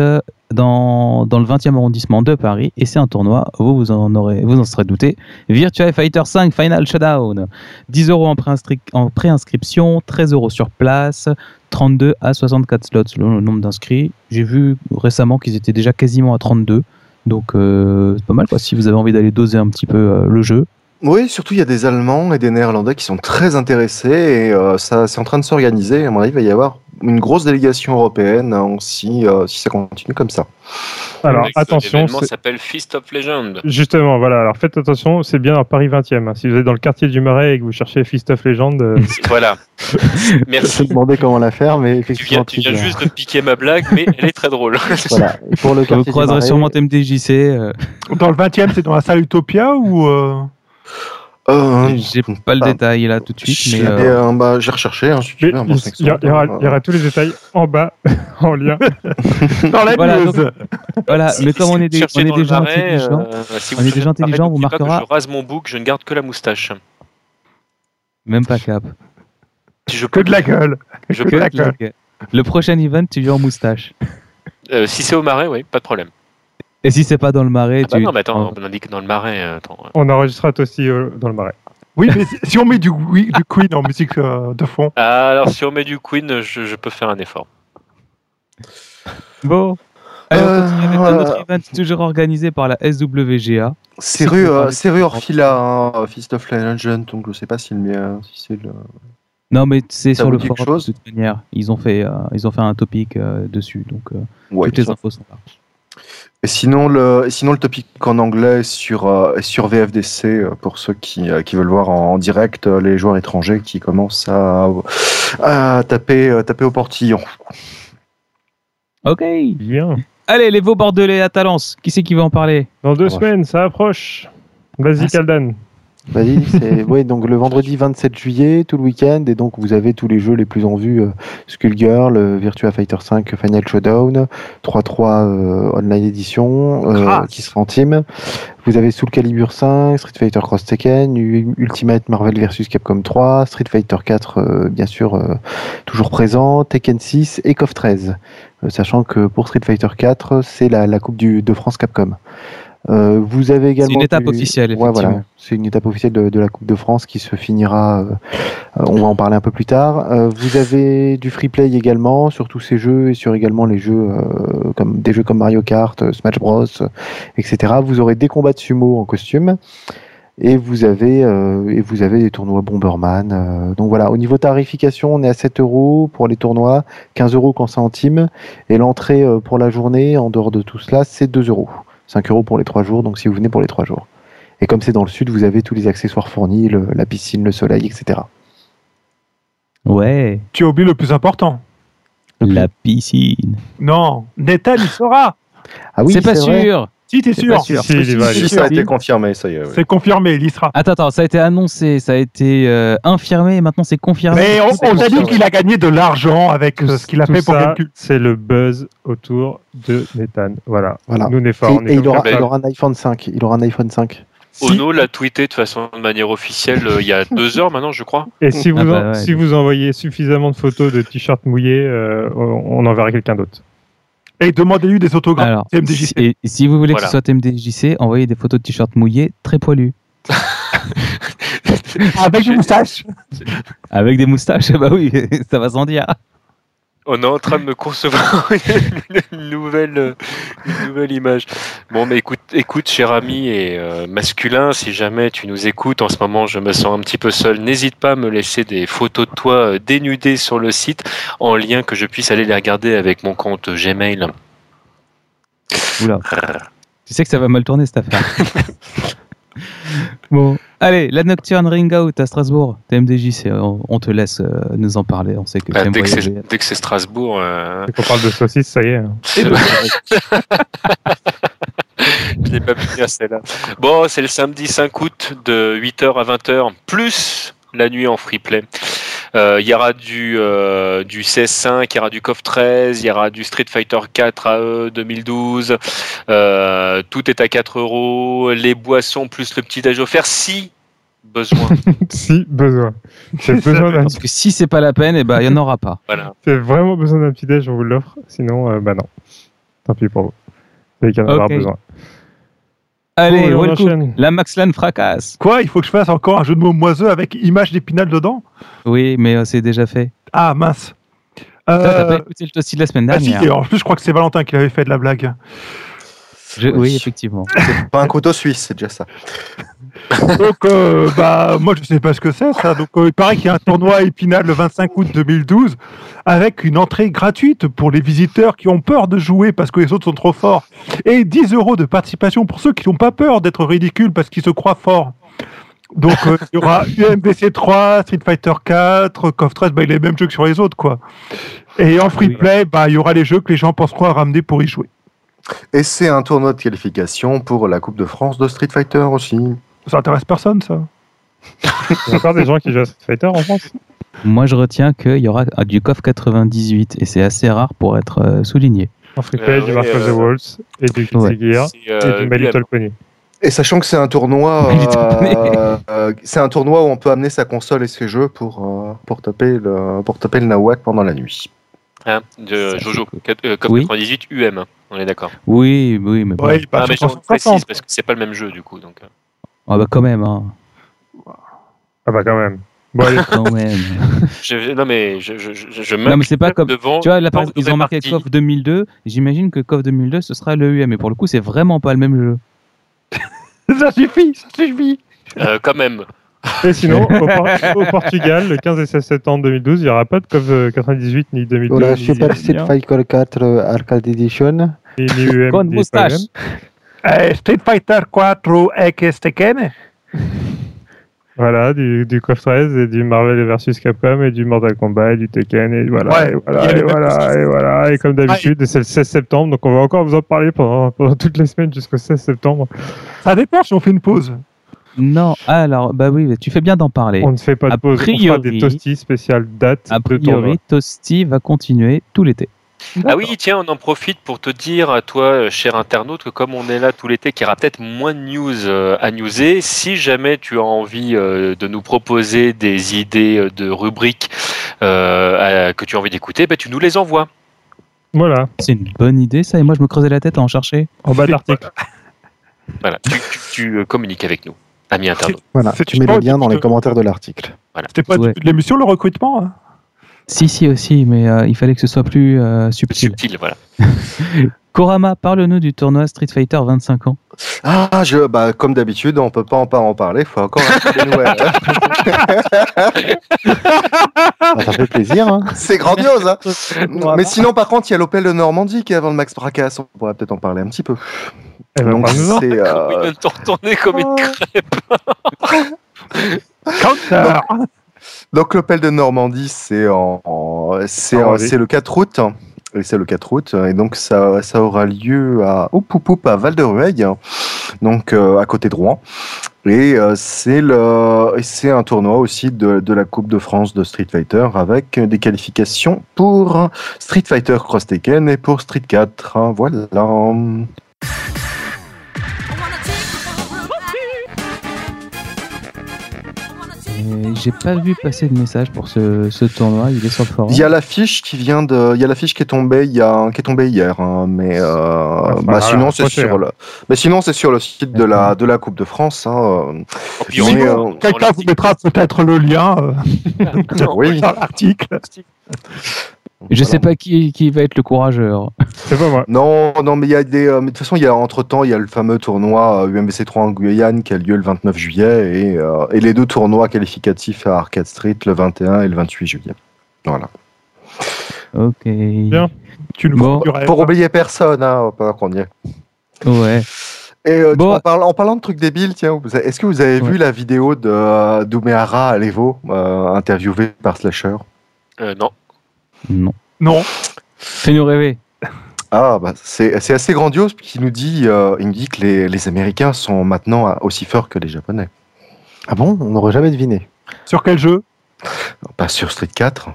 dans, le 20e arrondissement de Paris, et c'est un tournoi, vous, vous en, aurez, vous en serez douté, Virtua Fighter 5 Final Showdown. 10 euros en préinscription, 13 euros sur place, 32 à 64 slots le nombre d'inscrits. J'ai vu récemment qu'ils étaient déjà quasiment à 32. Donc euh, c'est pas mal si vous avez envie d'aller doser un petit peu euh, le jeu. Oui, surtout il y a des Allemands et des Néerlandais qui sont très intéressés et euh, ça c'est en train de s'organiser. À mon avis, il va y avoir une grosse délégation européenne hein, si, euh, si ça continue comme ça. Alors attention, ça s'appelle Feast of Legend. Justement, voilà. Alors faites attention, c'est bien à Paris 20e. Hein. Si vous êtes dans le quartier du Marais et que vous cherchez Feast of Legend, euh, (laughs) voilà. (laughs) Merci. Je me demandais comment la faire, mais effectivement, tu viens, juste de piquer ma blague, mais elle est très drôle. (laughs) voilà. pour le vous croiserez sûrement MDJC. Euh. Dans le 20e, c'est dans la salle Utopia ou euh, J'ai pas le détail là tout de suite. Mais euh... bah, j'ai recherché. Hein, il, y, aura, tous les détails en bas, (laughs) en lien. (laughs) Dans la voilà, voilà, mais comme on est, des, on est déjà intelligents, euh, si on est déjà intelligent, vous marquera. Que je rase mon bouc, je ne garde que la moustache. Même pas cap. Si je que de la gueule. Je que de la gueule. Le prochain event, tu viens en moustache. Euh, si c'est au marais, oui, pas de problème. Et si c'est pas dans le marais, ah bah Non, mais attends, on indique dans le marais. Euh, attends. On enregistrera aussi euh, dans le marais. Oui, mais si on met du, du Queen en musique euh, de fond. Ah, alors si on met du Queen, je, je peux faire un effort. Bon. Allez, on continue avec un autre event toujours organisé par la SWGA. C'est rue, c'est rue Orphila, hein, Fist of Legend, donc je sais pas si, le, si c'est le. Non, mais c'est sur le forum de toute manière. Ils ont fait, ils ont fait un topic dessus, donc toutes les infos sont là. Et sinon, le, sinon, le topic en anglais sur, euh, sur VFDC, euh, pour ceux qui, euh, qui veulent voir en, direct les joueurs étrangers qui commencent à, à taper, taper au portillon. Ok. Bien. Allez, les veaux bordelais à Talence, qui c'est qui va en parler? Dans deux semaines, ça approche. Vas-y, ah, Kaldan. Vas-y, c'est (laughs) ouais, donc le vendredi 27 juillet, tout le week-end, et donc vous avez tous les jeux les plus en vue euh, Skullgirl, euh, Virtua Fighter 5 Final Showdown, 3-3 euh, Online Edition euh, qui sera en team. Vous avez Soul Calibur 5, Street Fighter Cross Tekken, Ultimate Marvel vs Capcom 3, Street Fighter 4 bien sûr toujours présent, Tekken 6 et KOF 13. sachant que pour Street Fighter 4, c'est la, la Coupe du, de France Capcom. Euh, vous avez également. C'est une étape officielle. Ouais, voilà. C'est une étape officielle de, la Coupe de France qui se finira. Euh, on va en parler un peu plus tard. Euh, vous avez du free play également sur tous ces jeux et sur également les jeux comme des jeux comme Mario Kart, Smash Bros, etc. Vous aurez des combats de sumo en costume. Et vous avez et vous avez des tournois Bomberman. donc voilà, au niveau tarification, on est à 7 euros pour les tournois, 15 euros quand c'est en team, et l'entrée pour la journée, en dehors de tout cela, c'est 2 euros. 5 euros pour les 3 jours, donc si vous venez pour les 3 jours. Et comme c'est dans le sud, vous avez tous les accessoires fournis, la piscine, le soleil, etc. Ouais. Tu as oublié le plus important. La piscine. Non, Nathan, il sera. Ah oui, c'est pas sûr. Si, t'es sûr. sûr. Si, ça a été confirmé, ça y est. C'est confirmé, il y sera. Attends, attends, ça a été annoncé, ça a été euh, infirmé, et maintenant c'est confirmé. Mais on, on a dit qu'il a gagné de l'argent avec euh, ce qu'il a fait pour Gamecube. C'est le buzz autour de Nathan. Voilà. voilà. Nous, on est fort. Et, il, aura, il, aura, un iPhone 5. Il aura un iPhone 5. Ono l'a tweeté de façon de manière officielle euh, il y a (laughs) deux heures maintenant, je crois. Et si vous, ah bah si vous envoyez suffisamment de photos de t-shirts mouillés, euh, on enverra quelqu'un d'autre. Et demandez-lui des autographes. Alors, TMDJC. Et si vous voulez que ce soit TMDJC, envoyez des photos de t-shirts mouillés très poilus. Avec des moustaches. Avec des moustaches, (laughs) bah oui, (laughs) ça va sans dire on est en train de me concevoir (laughs) une nouvelle, une nouvelle image. Bon, mais écoute, écoute, cher ami et euh, masculin, si jamais tu nous écoutes, en ce moment je me sens un petit peu seul, n'hésite pas à me laisser des photos de toi euh, dénudées sur le site en lien que je puisse aller les regarder avec mon compte Gmail. Oula. (laughs) tu sais que ça va mal tourner cette affaire. (laughs) bon, allez, la Nocturne Ring Out à Strasbourg, TMDJ, on, on te laisse euh, nous en parler. On sait que bah, dès, que c'est Strasbourg. Euh... Dès qu'on parle de saucisse, ça y est. Hein. (laughs) Je n'ai pas pu à celle-là. Bon, c'est le samedi 5 août de 8h à 20h, plus la nuit en free play. Euh, il y aura du, euh, du CS5, il y aura du KOF 13, il y aura du Street Fighter 4 AE 2012. Euh, tout est à 4 euros. Les boissons plus le petit déj offert si besoin. (laughs) si besoin. J'ai (laughs) besoin d'un. Parce que si c'est pas la peine, eh ben, il n'y en aura pas. Voilà. J'ai vraiment besoin d'un petit déj, on vous l'offre. Sinon, euh, bah non. Tant pis pour vous. Vous qu'il y en aura besoin. Allez, la Maxlan fracasse. Quoi Il faut que je fasse encore un jeu de mots moiseux avec image d'épinal dedans? Oui, mais euh, c'est déjà fait. Ah mince. Toi, t'as pas Euh, écouté le toasty de la semaine ah, si, dernière. et en plus, je crois que c'est Valentin qui avait fait de la blague. Je- Oui. Oui, effectivement. Pas un couteau suisse, c'est déjà ça. (laughs) Donc, euh, bah, moi, je sais pas ce que c'est, ça. Donc, euh, il paraît qu'il y a un tournoi à Épinal le 25 août 2012 avec une entrée gratuite pour les visiteurs qui ont peur de jouer parce que les autres sont trop forts et 10 euros de participation pour ceux qui n'ont pas peur d'être ridicules parce qu'ils se croient forts. Donc, euh, il y aura (laughs) UMBC 3, Street Fighter 4, KOF 13, bah, il y a les mêmes jeux que sur les autres, quoi. Et en free play, bah, il y aura les jeux que les gens penseront à ramener pour y jouer. Et c'est un tournoi de qualification pour la Coupe de France de Street Fighter aussi. Ça intéresse personne, ça. Il y a encore des gens qui jouent à Street Fighter en France Moi, je retiens qu'il y aura euh, du KOF 98 et c'est assez rare pour être euh, souligné. En free play, Euh, du Mark of the euh, Walls et du Ouais. Guilty Gear C'est, et euh, du My. Little Pony. Et sachant que c'est un tournoi, (laughs) euh, euh, c'est un tournoi où on peut amener sa console et ses jeux pour euh, pour taper le pour taper le nawak pendant la nuit. Hein, de Jojo, euh, Oui. 98 UM, on est d'accord. Oui, oui, mais bon. Ouais, Ah, mais je 360. précise parce que c'est pas le même jeu du coup. Donc, euh. Ah bah quand même, hein. Ah bah quand même. Bon, allez, (laughs) Quand même. je, non mais je, je, je, je non, mais c'est pas comme. devant. Tu vois, là, par ils ont marqué répartie. KOF 2002. J'imagine que KOF 2002, ce sera le UM. Et pour le coup, c'est vraiment pas le même jeu. (laughs) Ça suffit, ça suffit. Euh, quand même. Et sinon, au, Por- (laughs) au Portugal, le 15 et 16 septembre 2012, il n'y aura pas de COV 98 ni 2002 Voilà, ni, Super Street Fighter 4 euh, Arcade Edition. ni, ni UM. Eh, Street Fighter 4 X Tekken (laughs) Voilà, du, du COF 13 et du Marvel vs Capcom et du Mortal Kombat et du Tekken et voilà, Ouais, et voilà, et voilà, et voilà, et comme d'habitude, c'est le 16 septembre, donc on va encore vous en parler pendant, pendant toutes les semaines jusqu'au 16 septembre. Ça dépend si on fait une pause. Non, alors, bah oui, tu fais bien d'en parler. On ne fait pas de A pause, on fera priori- des toasties spéciales dates A de tournoi. priori, Toasty va continuer tout l'été. Ah oui, tiens, on en profite pour te dire à toi, euh, cher internaute, que comme on est là tout l'été, qu'il y aura peut-être moins de news euh, à newser. Si jamais tu as envie euh, de nous proposer des idées de rubriques euh, que tu as envie d'écouter, bah, tu nous les envoies. Voilà, C'est une bonne idée, ça. Et moi, je me creusais la tête à en chercher. en bas de l'article. Voilà, tu, tu- tu, communiques avec nous, amis internautes. Voilà, tu mets le lien dans les commentaires de l'article. C'était pas Ouais. du tout de l'émission, le recrutement hein? Si, si, aussi, mais euh, il fallait que ce soit plus euh, subtil. Subtil, voilà. (laughs) Korama, parle-nous du tournoi Street Fighter 25 ans. Ah, je, bah, comme d'habitude, on peut pas en, pas en parler. Il faut encore un peu nouvelles. Ah, ça fait plaisir. Hein. C'est grandiose. Hein Mais sinon, par contre, il y a l'Opel de Normandie qui est avant le Max Fracas. On pourrait peut-être en parler un petit peu. Ben, Donc, c'est, euh, vient de te retourner comme une crêpe. Counter Donc l'Opel de Normandie, c'est en, en- c'est le 4 août. Et c'est le 4 août. Et donc ça, ça aura lieu à Oup, Oup, Oup, à Val-de-Rueil, donc euh, à côté de Rouen. Et euh, c'est le, c'est un tournoi aussi de, de la Coupe de France de Street Fighter avec des qualifications pour Street Fighter Cross Tekken et pour Street 4. Voilà. J'ai pas vu passer de message pour ce, ce tournoi. Il est sur le forum. Il y a l'affiche qui vient de, il y a l'affiche qui est tombée, il y a, qui est tombée hier, hein, mais euh, bah, voilà, sinon c'est sur hein. le, mais sinon c'est sur le site de la, de la Coupe de France. Hein, euh. Oh, euh, Quelqu'un vous mettra peut-être le lien euh, (laughs) (laughs) oui. dans l'article. (laughs) Je sais pas qui, qui va être le courageur. C'est pas moi. Non, non, mais il y a des, euh, mais de toute façon, il y a entre temps, il y a le fameux tournoi euh, UMBC 3 en Guyane qui a lieu le 29 juillet et, euh, et les deux tournois qualificatifs à Arcade Street le 21 et le 28 juillet. Voilà. Ok. Bien. Tu nous Bon. Pour oublier personne, hein, pas qu'on y est. Ouais. Et euh, Bon. en, parlant, en parlant de trucs débiles, tiens, est-ce que vous avez Ouais. vu la vidéo de euh, d'Oumehara à l'Evo, euh, interviewé par Slasher? Euh, non. Non. Non. Fais-nous rêver. Ah, bah, c'est c'est assez grandiose, puisqu'il nous dit, euh, il nous dit que les, les Américains sont maintenant aussi forts que les Japonais. Ah bon? On n'aurait jamais deviné. Sur quel jeu? Pas sur Street 4.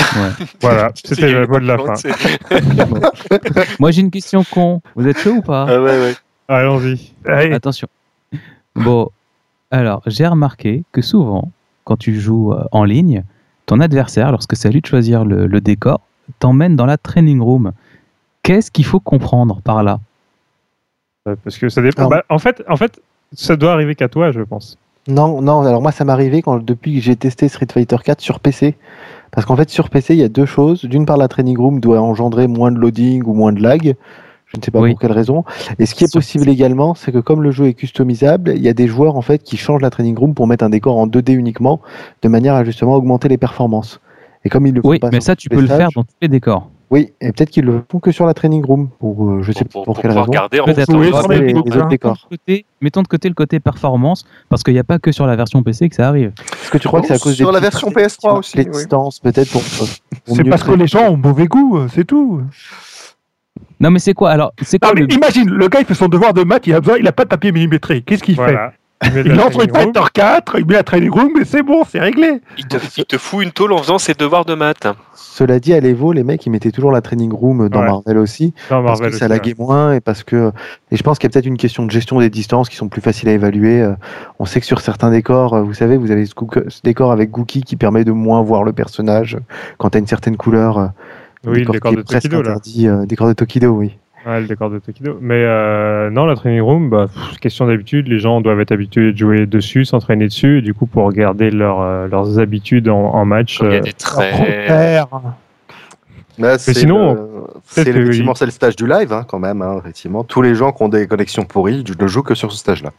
(laughs) Voilà, c'était le mot de la fin. (laughs) Moi, j'ai une question con. Vous êtes chaud ou pas? Ah ouais, ouais. Allons-y. Attention. Bon, Alors, j'ai remarqué que souvent, quand tu joues euh, en ligne, ton adversaire, lorsque c'est à lui de choisir le, le décor, t'emmène dans la training room. Qu'est-ce qu'il faut comprendre par là? Euh, Parce que ça dépend. Alors- Bah, en, fait, en fait, ça doit arriver qu'à toi, je pense. Non, non, alors moi ça m'est arrivé quand, depuis que j'ai testé Street Fighter 4 sur PC. Parce qu'en fait, sur PC, il y a deux choses. D'une part, la training room doit engendrer moins de loading ou moins de lag. Je ne sais pas Oui. pour quelle raison. Et ce qui est possible également, c'est que comme le jeu est customisable, il y a des joueurs en fait qui changent la training room pour mettre un décor en 2D uniquement, de manière à justement augmenter les performances. Et comme ils le font Oui, pas mais ça, tu peux le faire dans tous les décors. Oui, et peut-être qu'ils le font que sur la training room, pour euh, je sais pour, pas pour, pour, quelle raison. garder en. Oui, mettre les les, boucles, les autres décors. de côté- mettons de côté le côté performance, parce qu'il n'y a pas que sur la version PC que ça arrive. Est-ce que tu crois que c'est à cause Sur des la version traits, PS3 aussi, Les oui. distances, peut-être pour. pour C'est parce que les gens ont mauvais goût, euh, c'est tout. Non, mais c'est quoi? Alors, c'est Non, quoi mais le... imagine, le gars il fait son devoir de maths, il a besoin, il a pas de papier millimétré. Qu'est-ce qu'il Voilà. Fait? Il la lance une. Fighter 4, il met la training room, mais c'est bon, c'est réglé. Il te, il te fout une tôle en faisant ses devoirs de maths. Cela dit, à l'Evo, les mecs, ils mettaient toujours la training room dans Ouais. Marvel aussi, Non, parce Marvel que ça aussi, laguait moins et parce que. Et je pense qu'il y a peut-être une question de gestion des distances qui sont plus faciles à évaluer. Euh, On sait que sur certains décors, euh, vous savez, vous avez ce, décor avec Gookie qui permet de moins voir le personnage quand tu as une certaine couleur. Oui, le décor de Tokido, là. interdit, euh, décor de Tokido, oui. Ouais, le décor de Tokido. Mais euh, non, la training room, bah, pff, question d'habitude, les gens doivent être habitués de jouer dessus, s'entraîner dessus, et du coup, pour garder leur, euh, leurs habitudes en, en match. Il y a des traits. Là, c'est sinon, le- c'est que effectivement oui. c'est le stage du live hein, quand même. hein, effectivement, tous les gens qui ont des connexions pourries ne jouent que sur ce stage-là.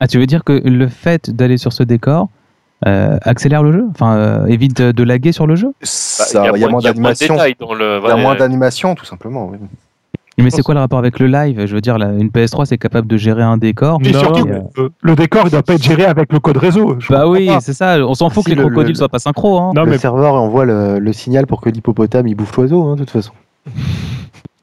Ah, tu veux dire que le fait d'aller sur ce décor euh, accélère le jeu Enfin, euh, évite de, laguer sur le jeu Ça, Bah, il y a moins d'animation. détails dans le. Il y a voilà, moins d'animation, tout simplement. oui. Mais c'est quoi le rapport avec le live? Je veux dire, une PS3, c'est capable de gérer un décor. Et Non, surtout, euh, le décor, il doit pas être géré avec le code réseau. Bah oui, c'est ça. On s'en fout Si, que les le- crocodiles le- soient pas synchro. Hein. Non, le mais serveur envoie le, le signal pour que l'hippopotame il bouffe l'oiseau, hein, de toute façon.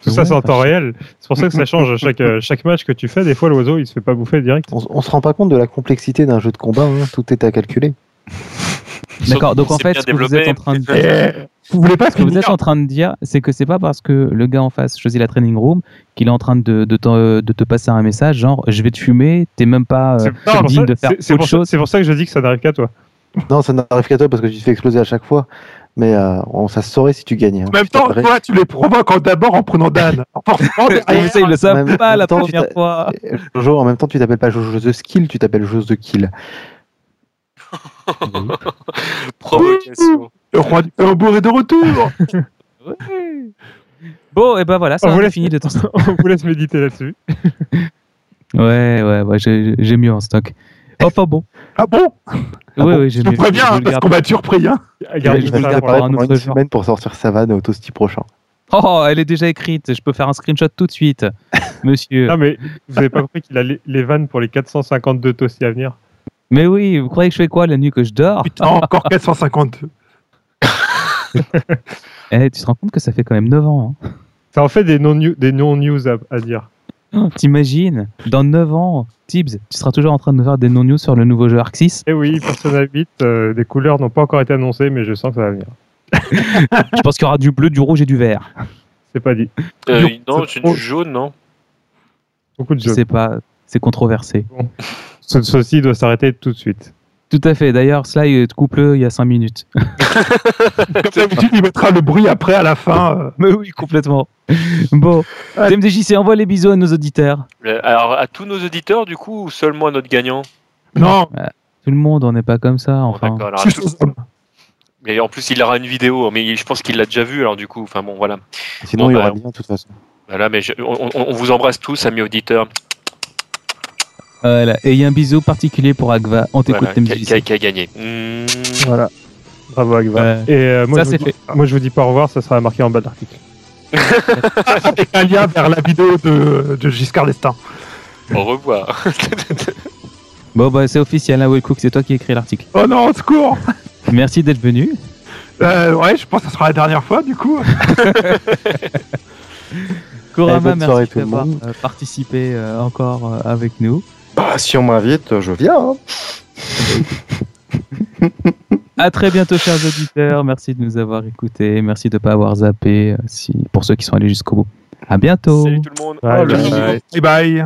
Tout ça, c'est en temps enfin, réel. C'est pour ça que ça change à chaque, euh, chaque match que tu fais. Des fois, l'oiseau, il se fait pas bouffer direct. On, on se rend pas compte de la complexité d'un jeu de combat, hein, tout est à calculer. (laughs) D'accord, donc en fait, ce que vous êtes en train de (laughs) dire, vous voulez pas ce que vous êtes en train de dire, c'est que c'est pas parce que le gars en face choisit la training room qu'il est en train de, de, te, de te passer un message genre je vais te fumer, t'es même pas euh, C'est c'est pour digne ça- de faire autre chose. c'est pour ça que je dis que ça n'arrive qu'à toi. Non, ça n'arrive qu'à toi parce que tu te fais exploser à chaque fois. Mais euh, on, ça se saurait si tu gagnais. hein. En même temps, toi, tu les provoques en- d'abord en prenant Dan. (laughs) Forcément, ça, ils le savent même- pas la temps, première fois. Euh, Jojo, en même temps, tu t'appelles pas Jojo The Skill, tu t'appelles Jojo The Kill. (laughs) Provocation. le roi du tambour est de retour. (laughs) Bon, et ben voilà, ça On vous laisse- fini de ton stock. On vous laisse méditer là-dessus. Ouais, ouais, ouais, j'ai j'ai mieux en stock. Enfin bon. Ah bon oui, bon oui, j'ai Je préviens, Je hein, le parce garde. qu'on va être surpris. Hein. Gardez je je le me garder préparer pour un autre une jour. semaine pour sortir Savane au Toasty prochain. Oh, elle est déjà écrite. Je peux faire un screenshot tout de suite, (laughs) monsieur. Non, mais vous avez pas compris qu'il a les, les vannes pour les 452 toasties à venir. Mais oui, vous croyez que je fais quoi la nuit que je dors Putain, encore 452. (laughs) Eh, tu te rends compte que ça fait quand même 9 ans. hein. Ça en fait des non-news non à dire. (laughs) T'imagines Dans 9 ans, Tibbs, tu seras toujours en train de nous faire des non-news sur le nouveau jeu Arc 6 Eh oui, Persona 8, euh, des couleurs n'ont pas encore été annoncées, mais je sens que ça va venir. (laughs) Je pense qu'il y aura du bleu, du rouge et du vert. C'est pas dit. Euh, non, c'est du jaune, non? Beaucoup de Je jeux. sais pas, c'est controversé. Ce, ceci doit s'arrêter tout de suite. Tout à fait. D'ailleurs, Sly, euh, coupe-le il y a 5 minutes. (laughs) Comme d'habitude, il mettra le bruit après à la fin. euh. Mais oui, complètement. Bon. TMDJC, envoie les bisous à nos auditeurs. Euh, Alors, à tous nos auditeurs, du coup, ou seulement à notre gagnant? Non, Tout le monde, on n'est pas comme ça, enfin. Alors. Mais en plus, il aura une vidéo, mais je pense qu'il l'a déjà vu, alors du coup, enfin bon, voilà. Sinon, Bon, il y bah, aura bien, de toute façon. Voilà, mais je- on, on- on vous embrasse tous, amis auditeurs. Voilà. Et il y a un bisou particulier pour Agva. On t'écoute, Voilà, qui, a- qui a, gagné. Mmh. Voilà. Bravo Agva. Ouais. Et euh, moi, Ça, je vous c'est dis, fait. moi je vous dis pas au revoir, ça sera marqué en bas de l'article. (laughs) Avec un lien vers la vidéo de, de Giscard d'Estaing. Au revoir. (laughs) Bon, bah, c'est officiel, hein, Will Cook, c'est toi qui as écrit l'article. Oh non, au secours Merci d'être venu. Euh, Ouais, je pense que ce sera la dernière fois, du coup. (laughs) Kurama, soirée merci d'avoir euh, participé euh, encore euh, avec nous. Bah, si on m'invite, je viens. Hein. (laughs) à très bientôt, chers auditeurs. Merci de nous avoir écoutés. Merci de ne pas avoir zappé euh, pour ceux qui sont allés jusqu'au bout. À bientôt. Salut tout le monde. Bye oh, bye.